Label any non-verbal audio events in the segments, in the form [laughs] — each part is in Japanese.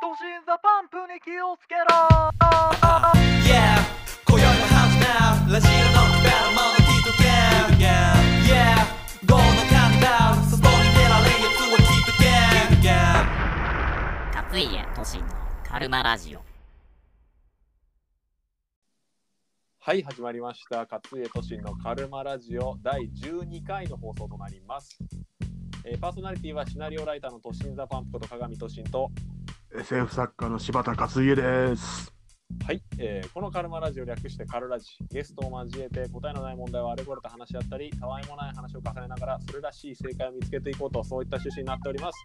都心ザパンプに気をつけろ。Yeah 今宵も始まるラジオのくだらまのヒットゲーム Yeah ゴーのカーニバル外に出られんやつはきっとゲーム勝家都心のカルマラジオ。はい、始まりました。勝家都心のカルマラジオ。第12回の放送となります。えーパーソナリティはシナリオライターの都心ザパンプこと鏡都心と、SF 作家の柴田勝家です。はい、えーこのカルマラジオ略してカルラジ、ゲストを交えて答えのない問題をあれこれと話し合ったり、たわいもない話を重ねながら、それらしい正解を見つけていこうと、そういった趣旨になっております。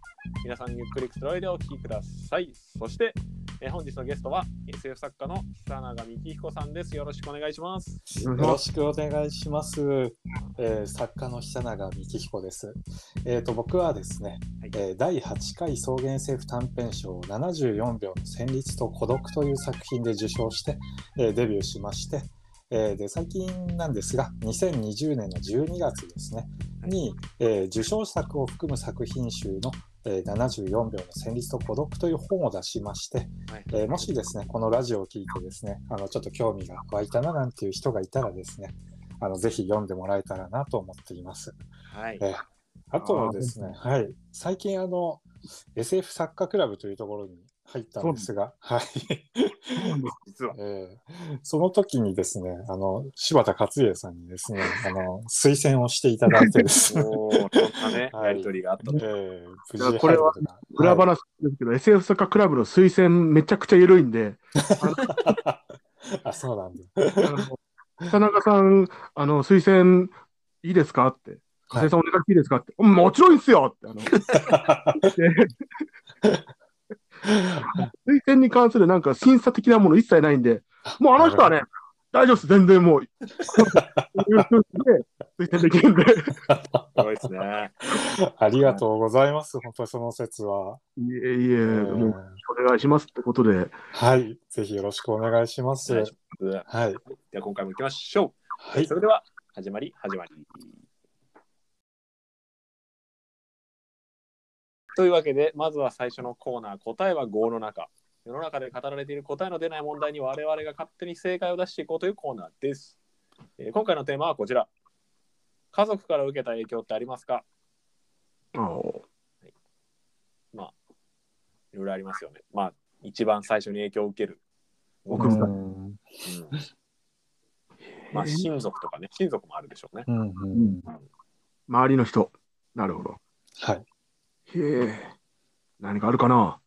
皆さんゆっくりくつろいでお聞きください。そして、えー本日のゲストは SF 作家の久永幹彦さんです。よろしくお願いします。よろしくお願いします。えー作家の久永幹彦です。えー、と僕はですね、はいえー第8回草原 SF 短編賞74秒の旋律と孤独という作品で受賞して、えーデビューしまして、えーで最近なんですが2020年の12月ですねに、えー受賞作を含む作品集のえー74秒の旋律と孤独という本を出しまして、はいえーもしですね、このラジオを聞いてですね、あのちょっと興味が湧いたななんていう人がいたらですね、あのぜひ読んでもらえたらなと思っています。はい。えーあとですね、はい、最近あの SF 作家クラブというところに入ったんですが、はい、実は。えーその時にですね、あの柴田勝家さんにですね、あの推薦をしていただいてですね、[laughs] おー、ね、はい。やりとりがあったと。えーこれは裏話ですけど、SF 作家クラブの推薦めちゃくちゃ緩いんで、は [laughs] いあ、そうなんだ。田中さん、あの推薦いいですかって、加瀬さんお願いしていいですかって、うんもちろんいいっすよってあの [laughs] 推薦に関するなんか審査的なもの一切ないんで、もうあの人はね、大丈夫です、全然もう。推薦できるんで。すごいですね。ありがとうございます。本当にその説は。いえいえ、えもうーお願いしますってことで、はい。ぜひよろしくお願いします。お願いしますはい。では今回も行きましょう。はいそ。れでは始まり始まり。というわけでまずは最初のコーナー答えは5の中。世の中で語られている答えの出ない問題に我々が勝手に正解を出していこうというコーナーです。えー今回のテーマはこちら。家族から受けた影響ってありますか？あのいろいろありますよね。まあ一番最初に影響を受ける。僕もうんうんまあ親族とかね、親族もあるでしょうね。うんうん周りの人。なるほど。はい。へえ。何かあるかな？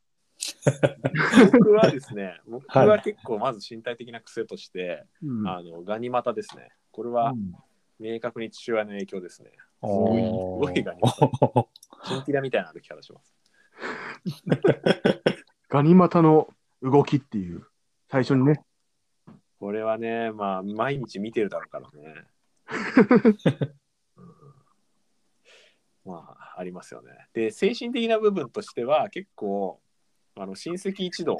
僕はですね、[laughs] 僕はは結構まず身体的な癖として、うんあのガニ股ですね。これは明確に父親の影響ですね。すごいガニ股。[laughs] チンピラみたいな歩き方します。[laughs] ガニ股の動きっていう、最初にね。これはね、まあ、毎日見てるだろうからね。うんまあ、ありますよね。で、精神的な部分としては、結構、あの親戚一同、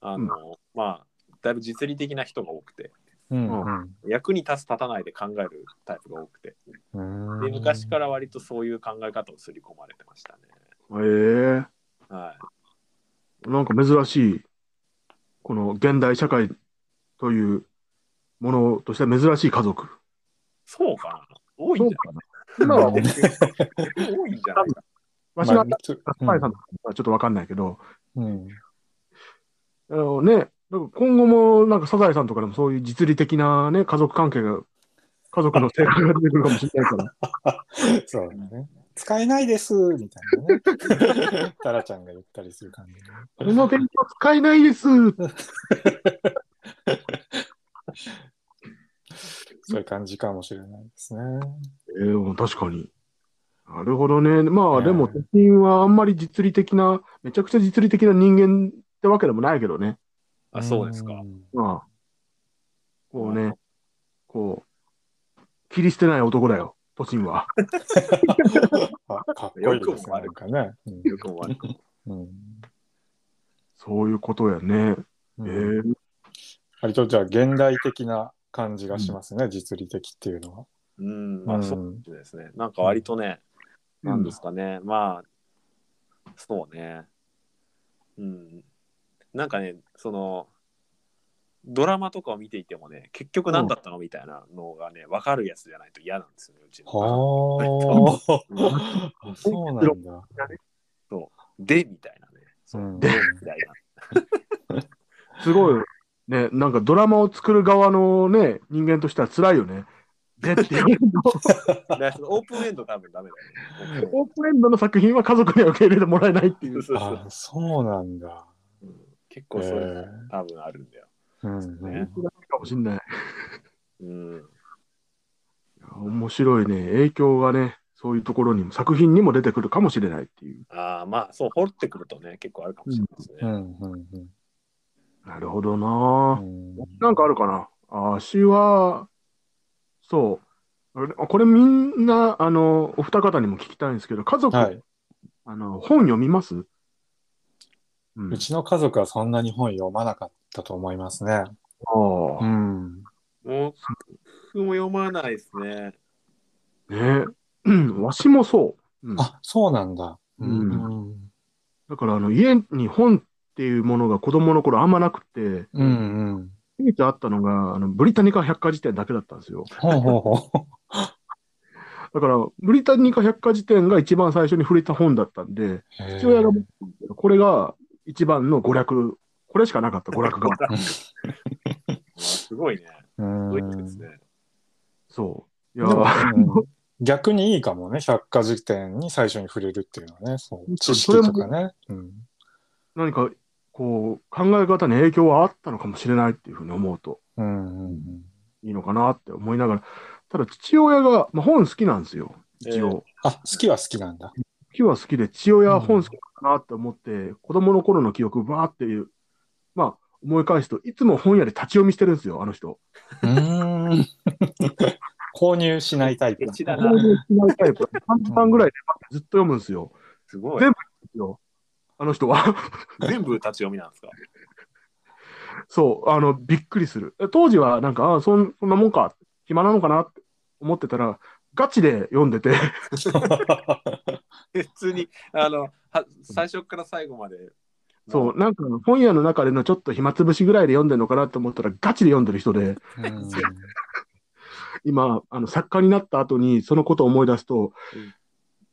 あの、まあ、だいぶ実利的な人が多くて、うんうん役に立つ立たないで考えるタイプが多くて、うんで昔から割とそういう考え方を刷り込まれてましたね。へえ。はい。なんか珍しい、この現代社会というものとしては珍しい家族。そうかな多いんじゃない？今は、多いんじゃないかわしが、まあつスパイさんとかはちょっとわかんないけど、うんあのね、今後もなんかサザエさんとかでもそういう実利的なね、家族関係が、家族の生活が出てくるかもしれないから。[laughs] そうだね。使えないですみたいなね。[laughs] タラちゃんが言ったりする感じね。この勉強使えないです。[laughs] そういう感じかもしれないですね。えー、確かに。なるほどね。まあ、ねでも、都心はあんまり実利的な、めちゃくちゃ実利的な人間ってわけでもないけどね。あ、そうですか。んまあ、こうね、こう、切り捨てない男だよ、都心は。[laughs] あかっこいいですね。なんかね。よくも悪くも。うんうんそういうことやね。えうんー、割とじゃあ現代的な感じがしますね、実利的っていうのは。うん、まあうんそうですね。なんか割とね、うんなんですかね。まあ、そうね。うん。なんかねそのドラマとかを見ていてもね結局何だったのみたいなのがね分かるやつじゃないと嫌なんですよねうちのは [laughs] あ。そうなんだ。でみたいなねそううんでみたいな [laughs] すごい、ね、なんかドラマを作る側のね、人間としては辛いよね。でっていうのだからそのオープンエンド多分ダメだよね。オープンエンドの作品は家族には受け入れてもらえないっていう。そうそうあ、そうなんだ。うん結構そういうの多分あるんだよ。うんうんねかもしんない。うん。面白いね。影響がね、そういうところにも、作品にも出てくるかもしれないっていう。ああ、まあそう、掘ってくるとね、結構あるかもしれないですね。うんうんうんなるほどうな、んなんかあるかな足は、そう。これみんな、あの、お二方にも聞きたいんですけど、家族、はい。あの、本読みます？うんうちの家族はそんなに本読まなかったと思いますね。ああうん。もう、僕も読まないですね。ねうん、わしもそう。うんあ、そうなんだ。うんうんだから、あの、家に本っていうものが子供の頃あんまなくて、うんうん。唯一あったのが、あの、ブリタニカ百科事典だけだったんですよ。ほうほうほ [laughs] だから、ブリタニカ百科事典が一番最初に触れた本だったんで、う。父親が持ってるんですけど、これが一番の娯楽、これしかなかった娯楽が。すごいね。うんそういうことですね。そう。いや逆にいいかもね、百科事典に最初に触れるっていうのはね、そう知識とかね。うん何か、こう、考え方に影響はあったのかもしれないっていうふうに思うとうんうんいいのかなって思いながら、ただ父親が、まあ、本好きなんですよ、一応。あ、好きは好きなんだ。好きは好きで、父親は本好きかなって思って、子供の頃の記憶、バーっていう、まあ、思い返すといつも本屋で立ち読みしてるんですよ、あの人。うーん。[laughs] 購入しないタイプ購。入しないタイプ。3時間ぐらいでずっと読むんですよ。すごい全。よあの人は。[laughs] 全部立ち読みなんですか？そう、あの、びっくりする。え当時はなんか、あそんそんなもんか、暇なのかなって思ってたら、ガチで読んでて、[laughs] 普通に、あの、は最初から最後まで。そう、なんか本屋の中でのちょっと暇つぶしぐらいで読んでるのかなと思ったら、ガチで読んでる人で、うん今、あの作家になった後にそのことを思い出すと、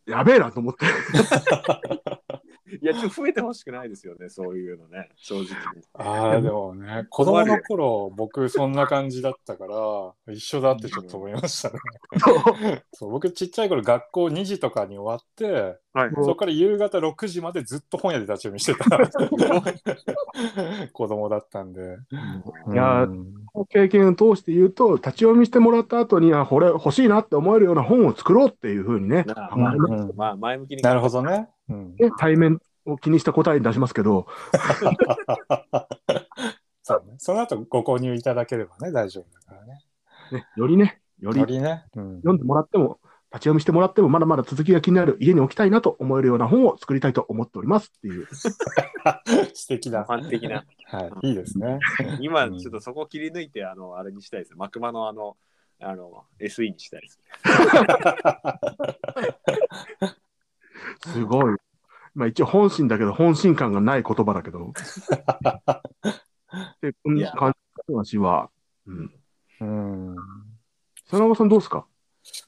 やべえなと思って。[laughs] [laughs] いや、ちょっと増えてほしくないですよね、そういうのね、正直に。ああ、でもね、子供の頃、僕そんな感じだったから、一緒だってちょっと思いましたね。[laughs] そう僕ちっちゃい頃学校2時とかに終わって、はいそこから夕方6時までずっと本屋で立ち読みしてた [laughs] 子供だったんで。いやーうん経験を通して言うと、立ち読みしてもらった後に、あ、これ欲しいなって思えるような本を作ろうっていうふうにね、なあますうんまあ、前向きに。なるほどね。うんね対面を気にした答えに出しますけど、[laughs] そうね。その後ご購入いただければね、大丈夫だからね。ね、よりね、よりよりね。うん読んでもらっても、立ち読みしてもらっても、まだまだ続きが気になる、家に置きたいなと思えるような本を作りたいと思っておりますっていう。素敵だ。一般的な。はい、いいですね。今、うんちょっとそこを切り抜いて、あの、あれにしたいです。マクマのあの、あの、SE にしたいです。すごい。まあ一応本心だけど、本心感がない言葉だけど。[laughs] で、こんな感じの話は。うん。うん佐永さんどうですか？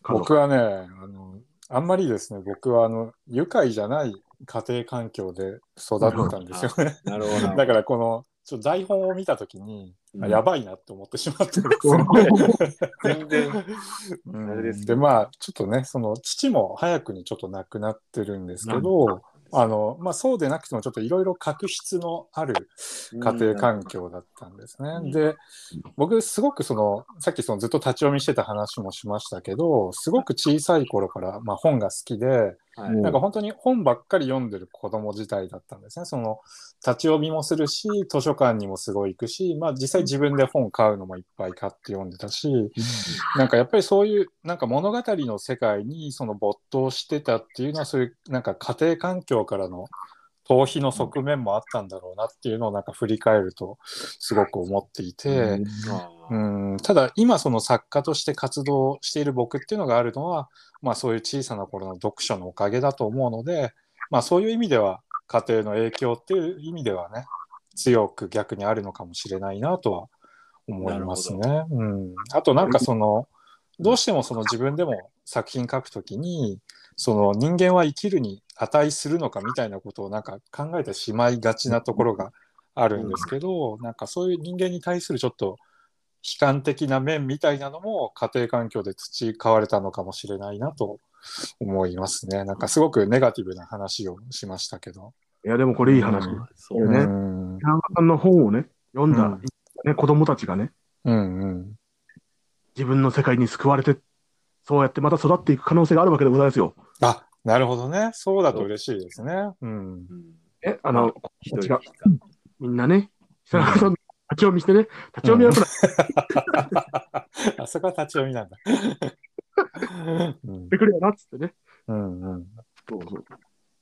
僕はねあの、あんまりですね、僕はあの愉快じゃない家庭環境で育ったんですよね。なるほど。[laughs] だからこのちょ台本を見たときに、うん。あやばいなって思ってしまってるんですよ。[laughs] ね。全然、うん。あれですねでまあちょっとねその父も早くにちょっと亡くなってるんですけどあの、まあ、そうでなくてもちょっといろいろ確執のある家庭環境だったんですね。うん。で僕すごくそのさっきそのずっと立ち読みしてた話もしましたけどすごく小さい頃から、まあ、本が好きではい。う。んなんか本当に本ばっかり読んでる子供自体だったんですね。その立ち読みもするし図書館にもすごい行くし、まあ、実際自分で本買うのもいっぱい買って読んでたしなんかやっぱりそういうなんか物語の世界にその没頭してたっていうのはそういうなんか家庭環境からの逃避の側面もあったんだろうなっていうのをなんか振り返るとすごく思っていて、あうーん、ただ今その作家として活動している僕っていうのがあるのは、まあ、そういう小さな頃の読書のおかげだと思うので、まあ、そういう意味では家庭の影響っていう意味ではね強く逆にあるのかもしれないなとは思いますね。うん、あとなんかそのどうしてもその自分でも作品書くときにその人間は生きるに値するのかみたいなことをなんか考えてしまいがちなところがあるんですけど、なんかそういう人間に対するちょっと悲観的な面みたいなのも家庭環境で培われたのかもしれないなと思いますね。なんかすごくネガティブな話をしましたけど。いや、でもこれいい話。うんそうねうん田中さんの本をね、読んだ、うんね、子供たちがね、うんうん自分の世界に救われて、そうやってまた育っていく可能性があるわけでございますよ。あなるほどね。そうだと嬉しいですね。うん。うんえ、あの、一人違うみんなね、久中さん、立ち読みしてね、立ち読みはよくないあそこは立ち読みなんだ。うんってくれよなっつってね。うんうんそうそう。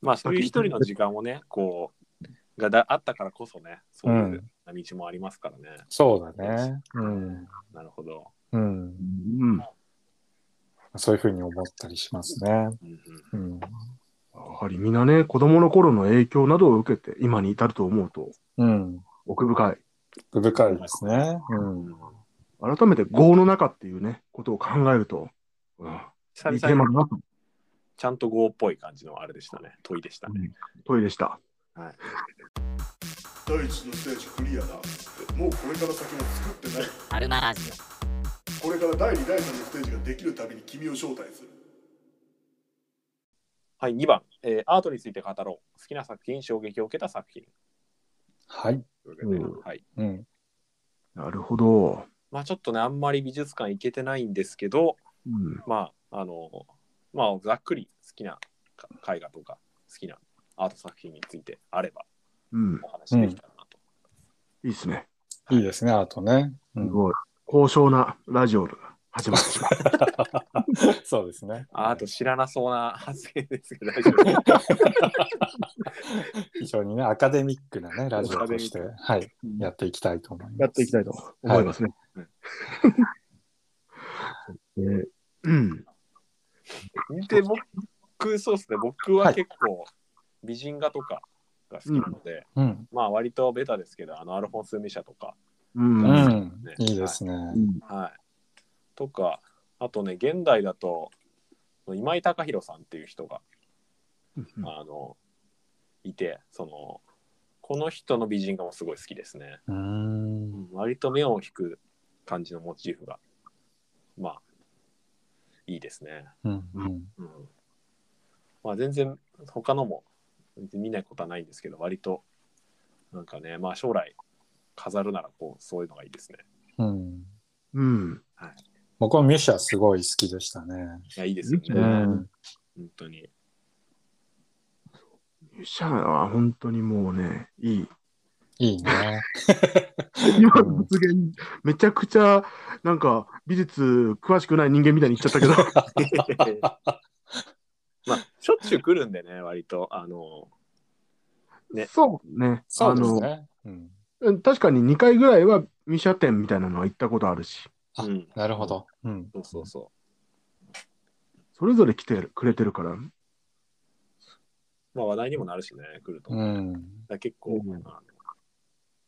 まあそういう一人の時間もね、こう、がだあったからこそね、そういう道もありますからね。そうだね。うんなるほど。うん、うん。そういうふうに思ったりしますね。うんやはりみんなね、子供の頃の影響などを受けて、今に至ると思うと、うん、奥深い。奥深いですね。うん改めて、業の中っていうね、ことを考えると、うん、いいテー久々にマだなと、ちゃんと GO っぽい感じのあれでしたね。問いでしたね。問いでした。第一のステージクリアだもうこれから先も作ってないカルマラジオこれから第2第3のステージができるたびに君を招待するはい、2番、えーアートについて語ろう。好きな作品、衝撃を受けた作品。はい。うんはい。うんなるほど。まあちょっとね、あんまり美術館行けてないんですけど、うん。まあ、あの、まあ、ざっくり好きなか絵画とか、好きなアート作品についてあれば、うん。お話できたらなと。いいですね。いいですね、あとね。うん、すごい。高尚なラジオが始まってしまう。[laughs] そうですね。ああと知らなそうな発言ですけど、大丈夫ですか非常にね、アカデミックなね、ラジオとして、はい、やっていきたいと思います。やっていきたいと思いますね。はいえーうん。で、僕、そうですね、僕は結構、美人画とかが好きなので、うん。まあ、割とベタですけど、あの、アルフォンス・ミシャとか、うん。ううんん。いいですね。はい。とか、あとね、現代だと、今井貴弘さんっていう人が、あの、いて、その、この人の美人画もすごい好きですね。うーん。割と目を引く感じのモチーフが、まあ、いいですね。うん。うん。うん。まあ、全然、他のも、全然見ないことはないんですけど、割と、なんかね、まあ、将来、飾るなら、こう、そういうのがいいですね。うん。うん。僕もミュシャすごい好きでしたね。いや、いいですよね。ううん。本当に。シャアは本当にもうね、いい。いいね。[laughs] 今の発言、めちゃくちゃ、なんか、美術詳しくない人間みたいに言っちゃったけど、[laughs] まあ、しょっちゅう来るんでね、割と、あの、ねそうね。そうですあね。うん。の、確かに2回ぐらいはミシャ店みたいなのは行ったことあるし、あうん、なるほど。うん。そうそうそそれぞれ来てくれてるから、う。まあ、話題にもなるしね、来ると。うん。ら結構、うん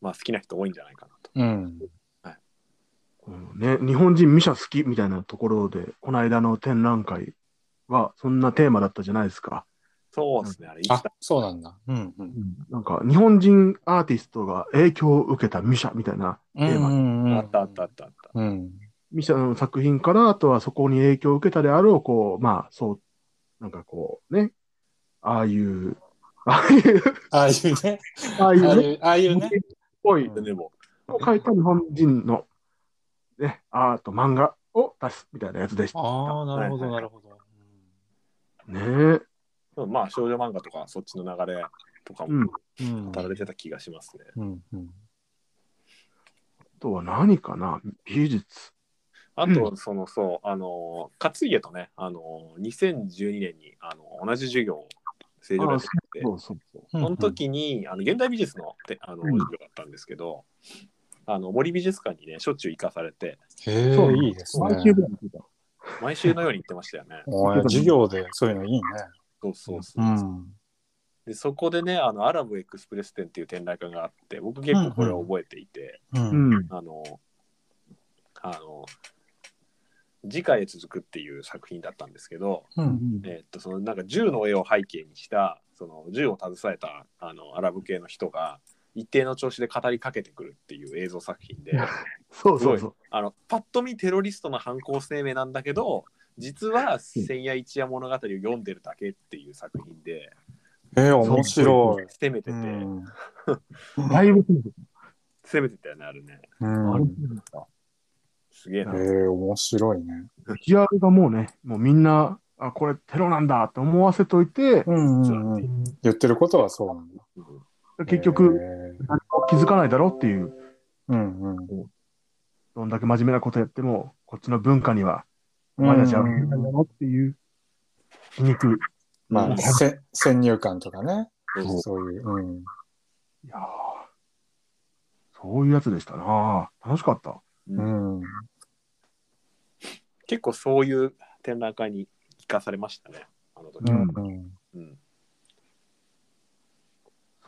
まあ、好きな人多いんじゃないかなと。うん。このね、日本人ミシャ好きみたいなところで、この間の展覧会はそんなテーマだったじゃないですか。そうですね、あれ、あだ、そうなんだ。うん。うん。なんか、日本人アーティストが影響を受けたミシャみたいなテーマ。うんあったあったあったあった。うん。ミシャの作品から、あとはそこに影響を受けたであろう、こう、まあ、そう、なんかこう、ね、ああいう、ああいう、ああいうね。ああいうね、ああいう、ね。っぽいうんでも、を描いた日本人の、ね、アート、漫画を出すみたいなやつでした。ああ、なるほど、ないるほど。ねえ。でもまあ、少女漫画とか、そっちの流れとかうんもうん。語られてた気がしますね。うん。うん。あとは何かな？美術。あと、その、そう、あの、勝家とね、あの、2012年に、あの、同じ授業を正常でやってて、そうそうそう。そその時に、あの現代美術のてあのうん授業だったんですけど、あの森美術館にね、しょっちゅう行かされて、そういいですね毎。週のように行ってましたよね。[laughs] 授業でそういうのいいね。そうそうそう。うん。でそこでねあのアラブエクスプレス展っていう展覧会があって僕結構これを覚えていて、う。うんん。あのあの次回へ続くっていう作品だったんですけど、うん。えーっとそのなんか銃の絵を背景にしたその銃を携えたあのアラブ系の人が一定の調子で語りかけてくるっていう映像作品で [laughs] そうそうそう。あのパッと見テロリストの犯行声明なんだけど実は千夜一夜物語を読んでるだけっていう作品でえー、面白い。攻めてて、うん。[laughs] だいぶ攻めて攻めてたよねあれねうんすげえな、えー、面白いね。ビジュアルがもうね、もうみんな、あ、これテロなんだって思わせといて、うんうんうん。言ってることはそうなんだ。結局、えー気づかないだろうっていう、うんうん。どんだけ真面目なことやっても、こっちの文化には、お前たちはだろっていう、皮肉。まあ、うんせ先入観とかね。そういう。うん。いやーそういうやつでしたな楽しかった。うん。結構そういう展覧会に聞かされましたねあの時、ううんん。うん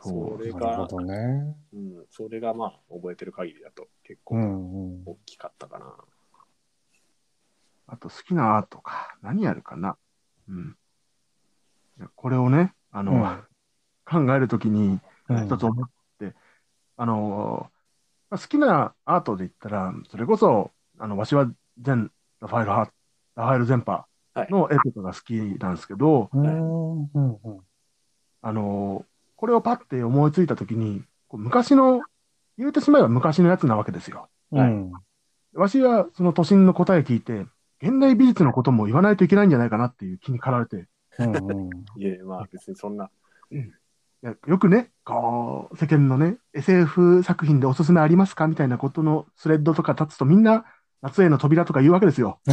それなるほが、どね。うん、それがまあ覚えてる限りだと結う構。大きかったかな、あと好きなアートか。何やるかな。うん。これをね、あの、うん考えるときに、うん一つ思って、あのー好きなアートで言ったら、それこそ、あの、わしは全ラファエルハラファエル全波の絵とかが好きなんですけど、うんうんうん。あのーこれをパッて思いついたときに、こう昔の、言うてしまえば昔のやつなわけですよ。うん。わしはその都心の答え聞いて、現代美術のことも言わないといけないんじゃないかなっていう気に駆られて、うんうん。いえまあ別にそんないやよくね、こう、世間のね、SF 作品でおすすめありますかみたいなことのスレッドとか立つとみんな夏への扉とか言うわけですよ。い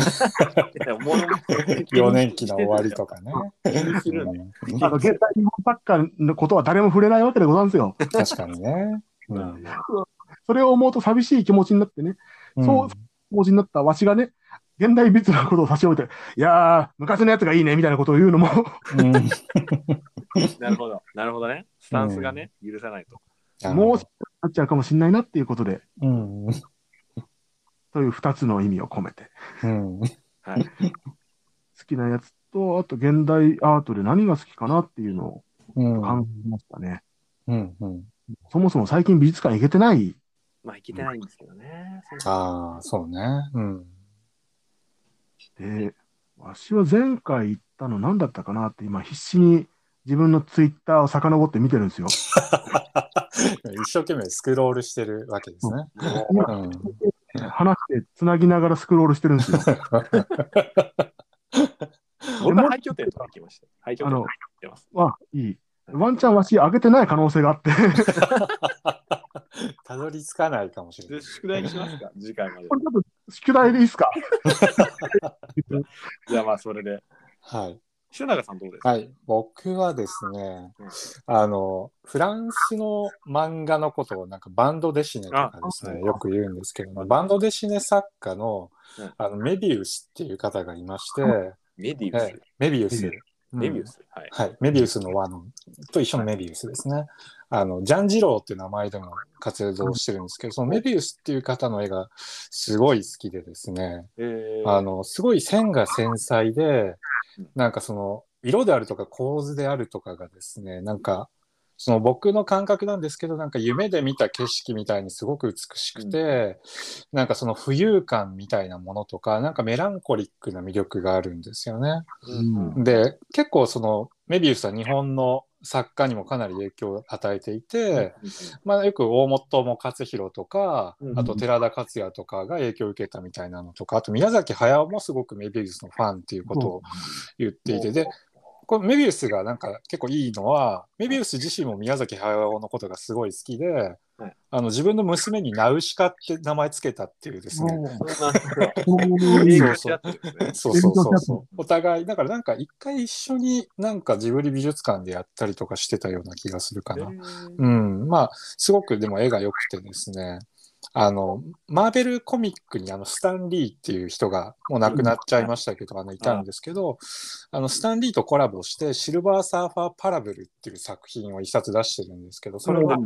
やもう4年期の終わりとかね。あの、現代日本作家のことは誰も触れないわけでございますよ。確かにね。うまあんまあそれを思うと寂しい気持ちになってね、そう気持ちになったわしがね、現代美術のことを差し置いて、いやー、昔のやつがいいね、みたいなことを言うのも、うん。[laughs] なるほどなるほどねスタンスがね、許さないともうなっちゃうかもしれないなっていうことで、うん。という二つの意味を込めて。好きなやつと、あと現代アートで何が好きかなっていうのをうん。考えましたね。うん。うん。そもそも最近美術館行けてない。まあいけてないんですけどねああ、そうね。うん。で、わしは前回行ったの何だったかなって今必死に自分のツイッターを遡って見てるんですよ。[laughs] 一生懸命スクロールしてるわけですね。今うん。話してつなぎながらスクロールしてるんですよ。[laughs] 僕は廃墟店とか行きました廃墟店行ってますわ、いい。ワンチャンわし上げてない可能性があって、[laughs] たどり着かないかもしれない。で宿題にしますか？次回までこれちょっと宿題でいいですか？じゃあまあそれで。はい。塩永さんどうですか、はい。僕はですねうん、あの、フランスの漫画のことをなんかバンドデシネとかですあね、よく言うんですけども、バンドデシネ作家のうん。あのメビウスっていう方がいまして、メディウス、はいメビウス。メビウス。ス、はいはい。メビウスの輪のと一緒のメビウスですね。あの、ジャンジローっていう名前でも活動してるんですけど、そのメビウスっていう方の絵がすごい好きでですね、えーあの、すごい線が繊細でうん、なんかその、色であるとか構図であるとかがですね、なんか、その僕の感覚なんですけど、なんか夢で見た景色みたいにすごく美しくて、なんかその浮遊感みたいなものとか、なんかメランコリックな魅力があるんですよね。うんで、結構そのメビウスは日本の作家にもかなり影響を与えていて、まあ、よく大本勝弘とかう、んあと寺田克也とかが影響を受けたみたいなのとか、あと宮崎駿もすごくメビウスのファンっていうことを言っていて、で、これメビウスがなんか結構いいのは、メビウス自身も宮崎駿のことがすごい好きで、はいあの自分の娘にナウシカって名前つけたっていうですねそうそうそうそう。お互い、だからなんか一回一緒になんかジブリ美術館でやったりとかしてたような気がするかな。うん。まあ、すごくでも絵が良くてですね。あの、マーベルコミックにあの、スタン・リーっていう人がもう亡くなっちゃいましたけど、あの、いたんですけど、あの、スタン・リーとコラボして、シルバーサーファー・パラブルっていう作品を一冊出してるんですけど、それは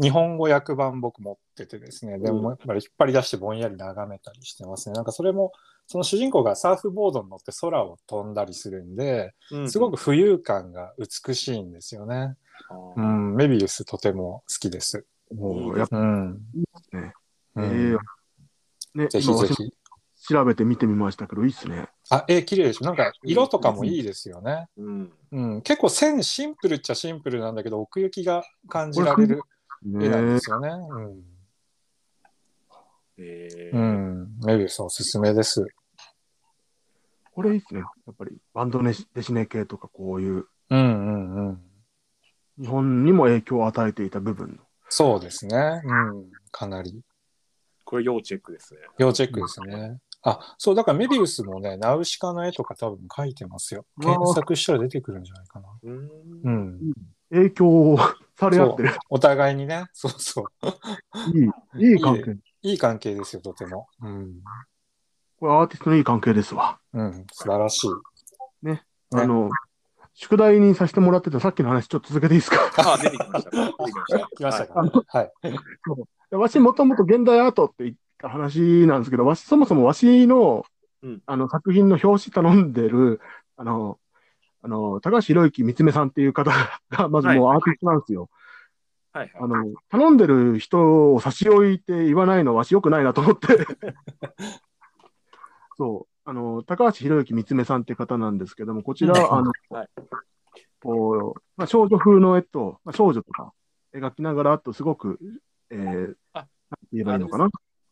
日本語訳版僕持っててですね、でもやっぱり引っ張り出してぼんやり眺めたりしてますね。なんかそれも、その主人公がサーフボードに乗って空を飛んだりするんで、すごく浮遊感が美しいんですよね。うん、メビウスとても好きです。もうやっぱうん。ね。うんええね、ぜひぜひ。調べて見てみましたけど、いいっすね。あ、え、綺麗でしょ？なんか色とかもいいですよね。うん。うん、結構線シンプルっちゃシンプルなんだけど、奥行きが感じられる絵なんねですよね。うん。えーうん。メビウスおすすめです。これいいっすね。やっぱりバンドネシデシネ系とかこういううんうんうん。日本にも影響を与えていた部分の。そうですね。うん。かなり。これ要チェックですね。要チェックですね。あ、そう、だからメビウスもね、ナウシカの絵とか多分描いてますよ。検索したら出てくるんじゃないかな。うーんうん。影響をされ合ってる。お互いにね、そうそう。いい、いい関係。いい関係ですよ、とても。うん。これアーティストのいい関係ですわ。うん、素晴らしい。ねあの、宿題にさせてもらってたさっきの話ちょっと続けていいですか？[laughs] あ、出てきました。[laughs] 出てきました。来ましたか、はいはい。わしもともと現代アートって言った話なんですけど、わし、そもそもわしの、うんあの作品の表紙頼んでる、あの、あの、高橋博之三つ目さんっていう方が、[laughs] まずもうアーティストなんですよ。はいあの、頼んでる人を差し置いて言わないのはわし良くないなと思って。そう。あの、高橋博之三つ目さんって方なんですけども、こちら、あの、はいこう、まあ、少女風の絵と、まあ、少女とか描きながら、あとすごく、えー、なんてあ言えばいいのかな？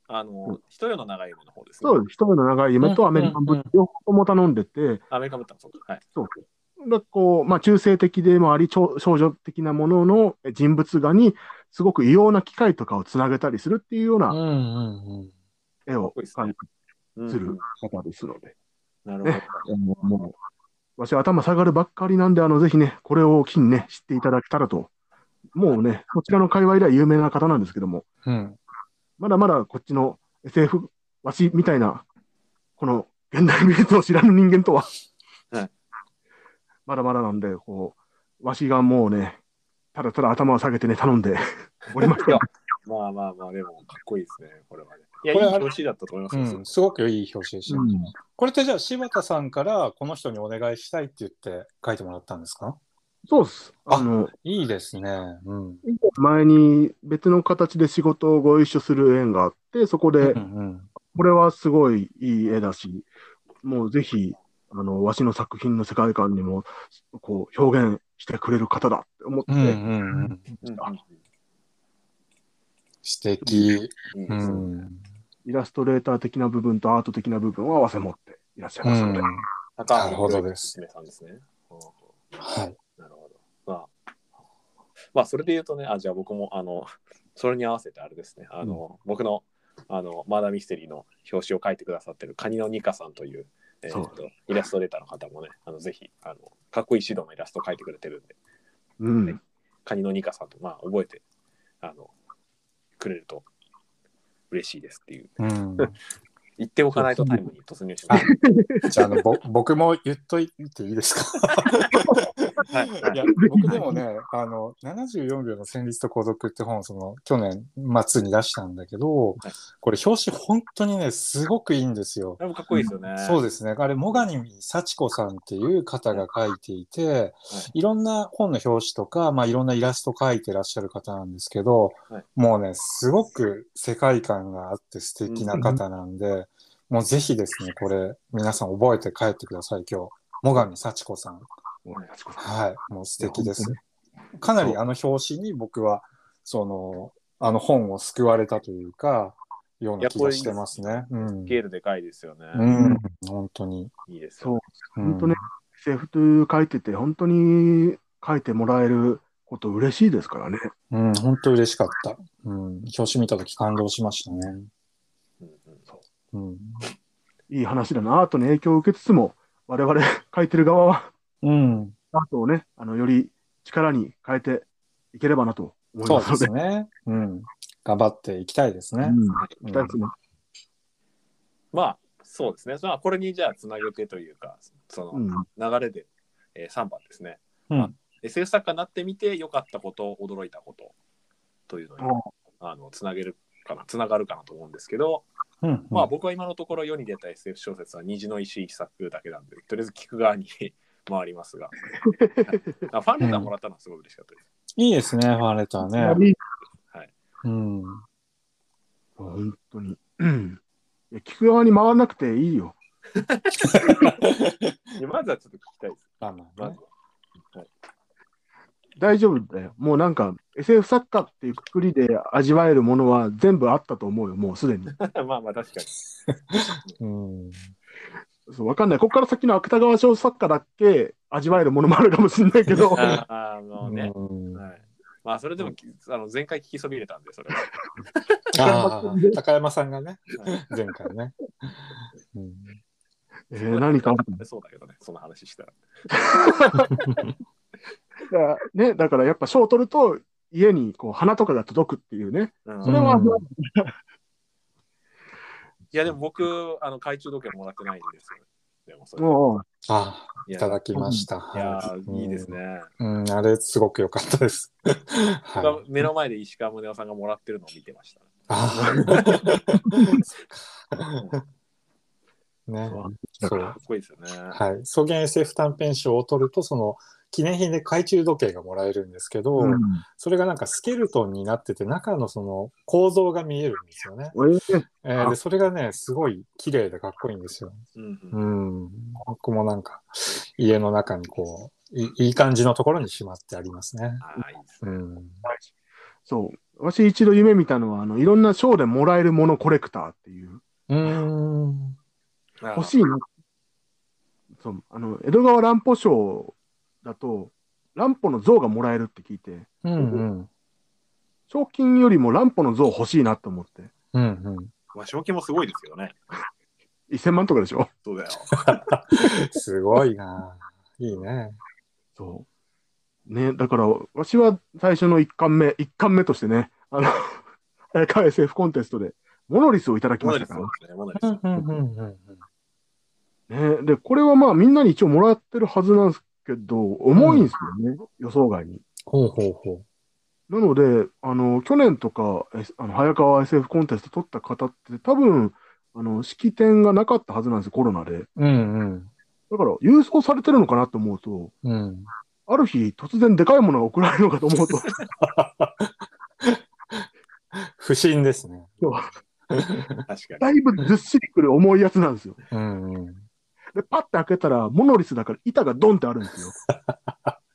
あの、一夜の長い夢の方ですね。そうです。一人の長い夢とアメリカンブッ両方とも頼んでて、アメリカンブッダもそうか？はい。そう。だこう、まあ、中性的でもあり、超少女的なものの人物画に、すごく異様な機械とかをつなげたりするっていうよううんなうんうん。絵をする方ですので。なるほど。ねもう、もうわし頭下がるばっかりなんで、あの、ぜひね、これを機にね、知っていただけたらと。もうね、こちらの界隈では有名な方なんですけども、うん。まだまだこっちの SF、わしみたいな、この現代美術を知らぬ人間とは、はいまだまだなんで、こう、わしがもうね、ただただ頭を下げてね、頼んでおりました。まあまあまあ、でも、かっこいいですね、これはね。いや、いい表紙だったと思いますよ。うん、すごくいい表紙でした。うんこれってじゃあ柴田さんからこの人にお願いしたいって言って書いてもらったんですか？そうっす。ああの、いいですね。うん。前に別の形で仕事をご一緒する縁があって、そこでう、んこれはすごいいい絵だし、もうぜひ、あの、わしの作品の世界観にも、こう、表現してくれる方だって思って、うん。素敵。うん。イラストレーター的な部分とアート的な部分を合わせ持っていらっしゃいうますので、高なるほどです娘さんですね。うんはい。なるほど。まあ、まあ、それで言うとね、あ、じゃあ僕も、あの、それに合わせてあれですね、あの、僕の、あの、マーダーミステリーの表紙を書いてくださってるカニのニカさんという、えーとイラストレーターの方もね、あのぜひあの、かっこいい指導のイラストを描いてくれてるんで、うん。カニのニカさんと、まあ、覚えて、あの、くれると嬉しいですっていう、うん。言っておかないとタイムに突入します。じゃああのぼ、[laughs] 僕も言っといていいですか？[laughs] はいいや、僕でもね、あの、74秒の旋律と孤独って本をその、去年末に出したんだけど、はいこれ表紙本当にね、すごくいいんですよ。でもかっこいいですよね。そうですね。あれ、最上幸子さんっていう方が書いていて、いろんな本の表紙とか、まあ、いろんなイラスト書いてらっしゃる方なんですけど、はいもうね、すごく世界観があって素敵な方なんで、もうぜひですね、これ、皆さん覚えて帰ってください、今日。最上幸子さん。はい、もう素敵です。かなりあの表紙に僕は、その、あの本を救われたというか、ような気がしてますね。うんス。ケールでかいですよね。うん、本当に。いいですよそうね。。うん本当ね、SF と書いてて、本当に書いてもらえること嬉しいですからね。うん、本当嬉しかった。うん、表紙見たとき感動しましたね。うんうんうん。いい話だな、アートに影響を受けつつも、我々 [laughs] 書いてる側は、うん、アートをね、あの、より力に変えていければなと思いそうますので、ですね。うん。頑張っていきたいですね。うん。行きたいですね。まあ、そうですね。まあ、これにじゃあつなげてというか、そのうん。流れで、えー3番ですね。うん。SF 作家になってみて良かったこと、驚いたことというのに、あのつなげるかな、つながるかなと思うんですけど、うん。まあ僕は今のところ世に出た SF 小説は虹の石一作だけなんで、とりあえず聞く側に [laughs] 回りますが、[laughs] あファンレターもらったのはすごい嬉しかったです。いいですね、ファンレターね。いいはい。うん。本当に。うん。いや聞く側に回らなくていいよ。[laughs] でまずはちょっと聞きたいです。まあまあねまず。は。大丈夫だよ。もうなんか SF 作家っていうくくりで味わえるものは全部あったと思うよ、もうすでに。[laughs] まあまあ確かに。[laughs] うん。そうわかんない。ここから先の芥川賞作家だっけ味わえるものもあるかもしれないけど。[laughs] ああ、もうね。うんはい。まあそれでも、あの前回聞きそびれたんで、それは。ああ、高山さんがね、前回ね。うんえー何かそうだけどね、その話したら。だからね、だからやっぱ賞を取ると家にこう花とかが届くっていうね。うんそれは、う [laughs] んいや、でも僕、あの懐中時計もらってないんですよ。でもそれ。ああ、いただきました。いやはいー、いいです。ね。うん、うんあれすごく良かったです。[laughs] は目の前で石川宗男さんがもらってるのを見てました。ああ。[laughs] ね。そうかっこいいですよね。はい。草原 SF 短編賞を取ると、その記念品で懐中時計がもらえるんですけど、うんそれがなんかスケルトンになってて、中のその構造が見えるんですよね。えーえーで、それがね、すごい綺麗でかっこいいんですよ。うんううんん。僕もなんか、家の中にこう、いいい感じのところにしまってありますね。あーいうん。そう。私一度夢見たのは、あの、いろんな賞でもらえるものコレクターっていう、うーん。欲しいな。そう、あの、江戸川乱歩賞だと、乱歩の像がもらえるって聞いて、うんうん。賞金よりも乱歩の像欲しいなと思って。うんうん。まあ、賞金もすごいですけどね。[laughs] 1000万とかでしょ？そうだよ。[laughs] すごいな。いいね。そう。ね、だから、わしは最初の1巻目、一巻目としてね、あの、[laughs] 早川 SF コンテストで、モノリスをいただきましたからね。で、これはまあみんなに一応もらってるはずなんですけど、重いんですよね、予想外に。ほうほうほなので、あの、去年とか、えあの早川 SF コンテスト取った方って、多分、あの、式典がなかったはずなんですよ、コロナで。う。うんうん。だから、郵送されてるのかなと思うと、うん。ある日、突然でかいものが送られるのかと思うと、[laughs] 不審ですね。[laughs] 確かだいぶずっしりくる重いやつなんですよ。うんうん。で、パッて開けたら、モノリスだから板がドンってあるんですよ。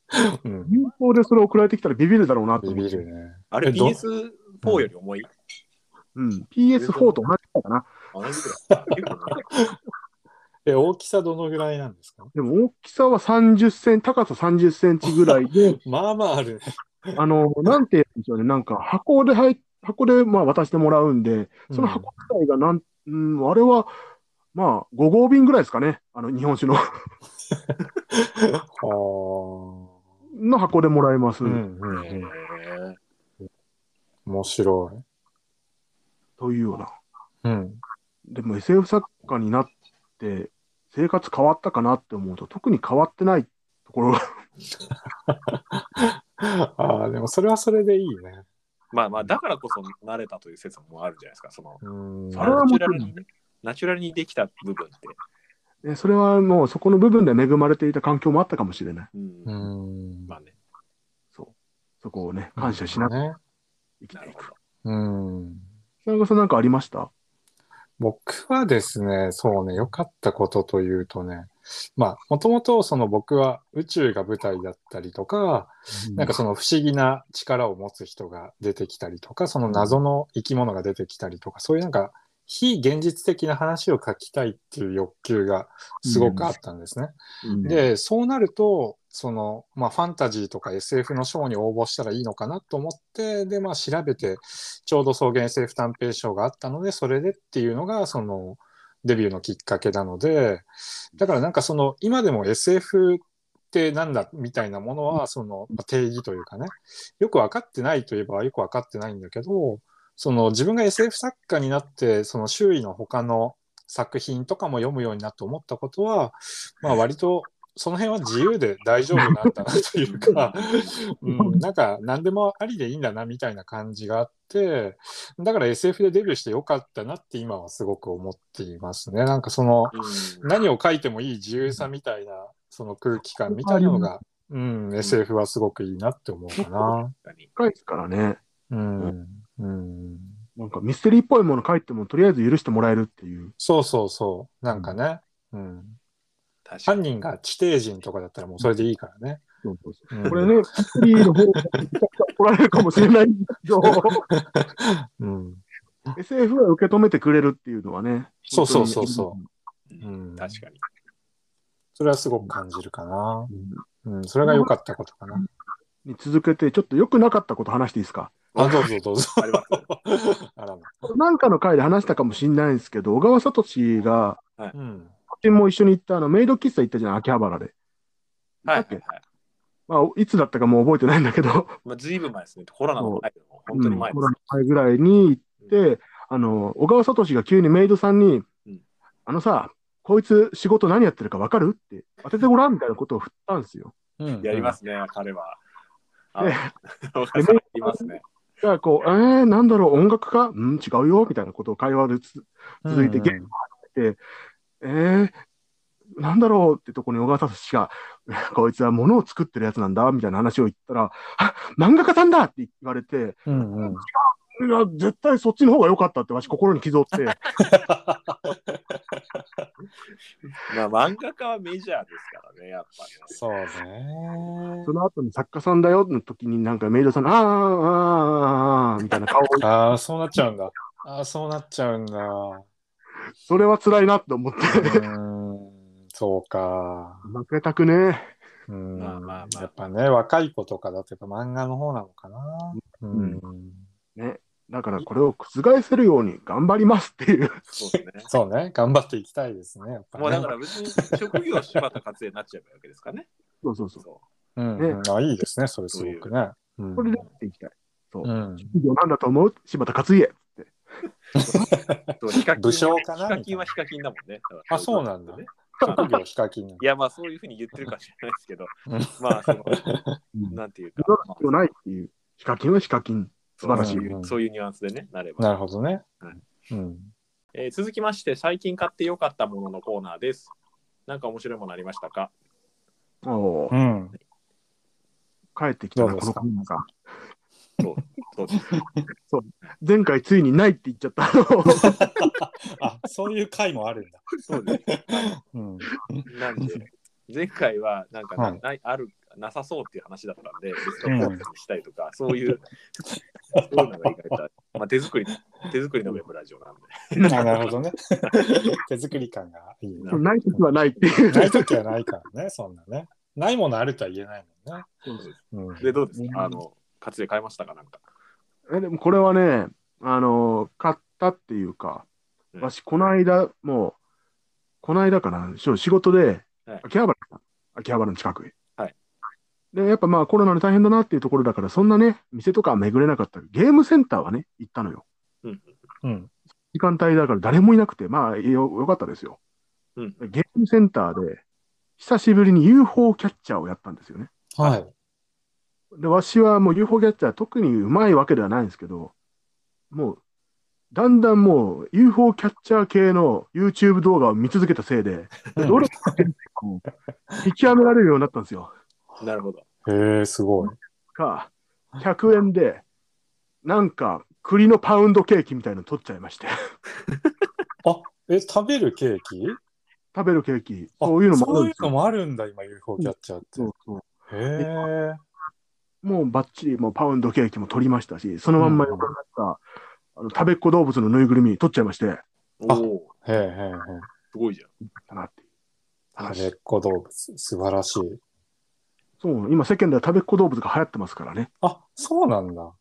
[laughs] うん、郵送でそれ送られてきたらビビるだろうなって。ビるね。あれえど PS4 より重い、うん。PS4 と同じだかな。同じぐらい。[laughs] え、大きさどのぐらいなんですか？でも大きさは30セン高さ30センチぐらいで、[laughs] まあまああるね。あの、なんて言うんでしょうね、なんか箱で入っ箱でまあ渡してもらうんで、その箱自体がなん、うん、あれは、まあ、5合瓶ぐらいですかね、あの、日本酒の [laughs] はの箱でもらえます。あ。うんうんへうん。ー面白い。というような。うん。でも SF 作家になって、生活変わったかなって思うと、特に変わってないところが、[laughs] ああ、でもそれはそれでいいね。まあまあ、だからこそ慣れたという説もあるじゃないですか。その、うん。それはもちろんナチュラルにできた部分って。ねそれはもうそこの部分で恵まれていた環境もあったかもしれない。うんうん。まあね、そう。そこをね、感謝しながらね。生きていく。うん。田中さんなんかありました？僕はですね、そうね、良かったことというとね、まあ、もともとその僕は宇宙が舞台だったりとか、なんかその不思議な力を持つ人が出てきたりとか、その謎の生き物が出てきたりとか、そういうなんか非現実的な話を書きたいっていう欲求がすごくあったんですね。うんで、そうなると、その、まあ、ファンタジーとか SF の賞に応募したらいいのかなと思って、で、まあ、調べて、ちょうど草原 SF 短編賞があったので、それでっていうのが、その、デビューのきっかけなので、だからなんかその、今でも SF ってなんだみたいなものは、その、まあ定義というかね、よく分かってないといえばよく分かってないんだけど、その自分が SF 作家になってその周囲の他の作品とかも読むようになって思ったことは、まあ、割とその辺は自由で大丈夫なんだなというか、[laughs] うん、なんか何でもありでいいんだなみたいな感じがあってだから SF でデビューしてよかったなって今はすごく思っていますね。なんかそのうん何を書いてもいい自由さみたいなその空気感みたいなのが、うん、SF はすごくいいなって思うかな。深いですからね。うんうん、なんかミステリーっぽいもの書いても、とりあえず許してもらえるっていう。そうそうそうなんかね、うん、確かに。犯人が地底人とかだったらもうそれでいいからね。そうそうそううんこれね、ミステリーの方が怒られるかもしれないけど、[laughs] うん、SF は受け止めてくれるっていうのはね。そうそうそうそうんうん確かに。それはすごく感じるかな。うんうん、それが良かったことかな。に続けて、ちょっっと良くなかったこと話していいですか？あ、どうぞどうぞ。[laughs] あ。なんかの回で話したかもしれないんですけど、小川聡が、うん。こっちも一緒に行ったあのメイド喫茶行ったじゃん、秋葉原で。はいだっけ？はいはい。まあ、いつだったかもう覚えてないんだけど、まあ、ずいぶん前ですね。コロナの前本当に前ですうんコロ。ナ前ぐらいに行って、あの、小川聡が急にメイドさんに、うんあのさ、こいつ仕事何やってるか分かるって当ててごらんみたいなことを振ったんですよ。うんやりますね、彼は。あで、[laughs] 小川さんいますね。じゃあこう、えー、なんだろう、音楽家？うん、違うよみたいなことを会話でつ続いて、ゲームを始めて、えー、なんだろうってとこに小川聡が、[laughs] こいつは物を作ってるやつなんだみたいな話を言ったら、あ漫画家さんだって言われて、うんうん。いや、絶対そっちの方が良かったって、わし心に傷を負って、[laughs] まあ、漫画家はメジャーですからね、やっぱり、そうねそ。の後に作家さんだよの時になんかメイドさん、あーあーあーみたいな顔を、[laughs] ああ、そうなっちゃうんだ。ああ、そうなっちゃうんだ。うそれは辛いなって思って、ーん、そうか。負けたくねうんまあまあまあやっぱね、若い子とかだとやっぱ漫画の方なのかな。うん。え。ね。だからこれを覆せるように頑張りますっていう。そうですね。そうね、頑張っていきたいですね。やっぱねもうだから別に職業柴田勝也になっちゃうわけですかね。そうそうそう。そうん、ねうんあ、いいですね、それすごくね。うんこれでやっていきたい。そう。うん、企業なんだと思う？柴田勝家って。う [laughs] そうヒカキン武将かなヒカキンはヒカキンだもんね。あそうなんだね。職業ヒカキンなんいや、まあそういうふうに言ってるかもしれないですけどうん、まあその、うんなんていうか、ないっていう。ヒカキンはヒカキン。素晴らしい。そういうそういうニュアンスでね、なれば。なるほどねはい。うん。えー続きまして、最近買ってよかったもののコーナーです。なんか面白いものありましたか？おーうん。帰ってきたな、どうですか？このコーナーが。そうです [laughs] 前回ついにないって言っちゃった。[laughs] あ、そういう回もあるんだ。そうです。うん。なんで、前回はなんかな、はいないあるなさそうっていう話だったんで、にしたりとか、そういう、そういうのが意外と [laughs] まあ、手作り、手作りのウェブラジオなんで。あなるほどね。[laughs] 手作り感がいいな。ないときはないっていう。ないときはないからね、そんなね。ないものあるとは言えないもんね。うん、で、どうですうんか？あの、活躍変えましたか？なんか。えでもこれはね、あの買ったっていうか、うん私、この間、もう、この間かな、そう仕事で、はい秋葉原、秋葉原の近くへ。はいで、やっぱまあコロナで大変だなっていうところだから、そんなね、店とかは巡れなかったけどゲームセンターはね、行ったのよ。うん。うん。時間帯だから誰もいなくて、まあよよかったですよ。うんゲームセンターで、久しぶりに UFO キャッチャーをやったんですよね。はい。で、わしはもう UFO キャッチャー特にうまいわけではないんですけど、もう、だんだんもう UFO キャッチャー系の YouTube 動画を見続けたせいで、どれも見極められるようになったんですよ。なるほど。へえ、すごい。か、100円で、なんか栗のパウンドケーキみたいなの取っちゃいまして、[laughs] あ、え、食べるケーキ？食べるケーキ、あそういうのもあそういうの。もあるんだ、今 UFO キャッチャーって。そうそうへえ。もうバッチリもうパウンドケーキも取りましたし、そのまんま横になった、あの食べっ子動物のぬいぐるみ取っちゃいまして、おお、へえへえへえ。すごいじゃん。かなっていう食べっ子動物、素晴らしい。そう、今世間では食べっ子動物が流行ってますからね。あ、そうなんだ。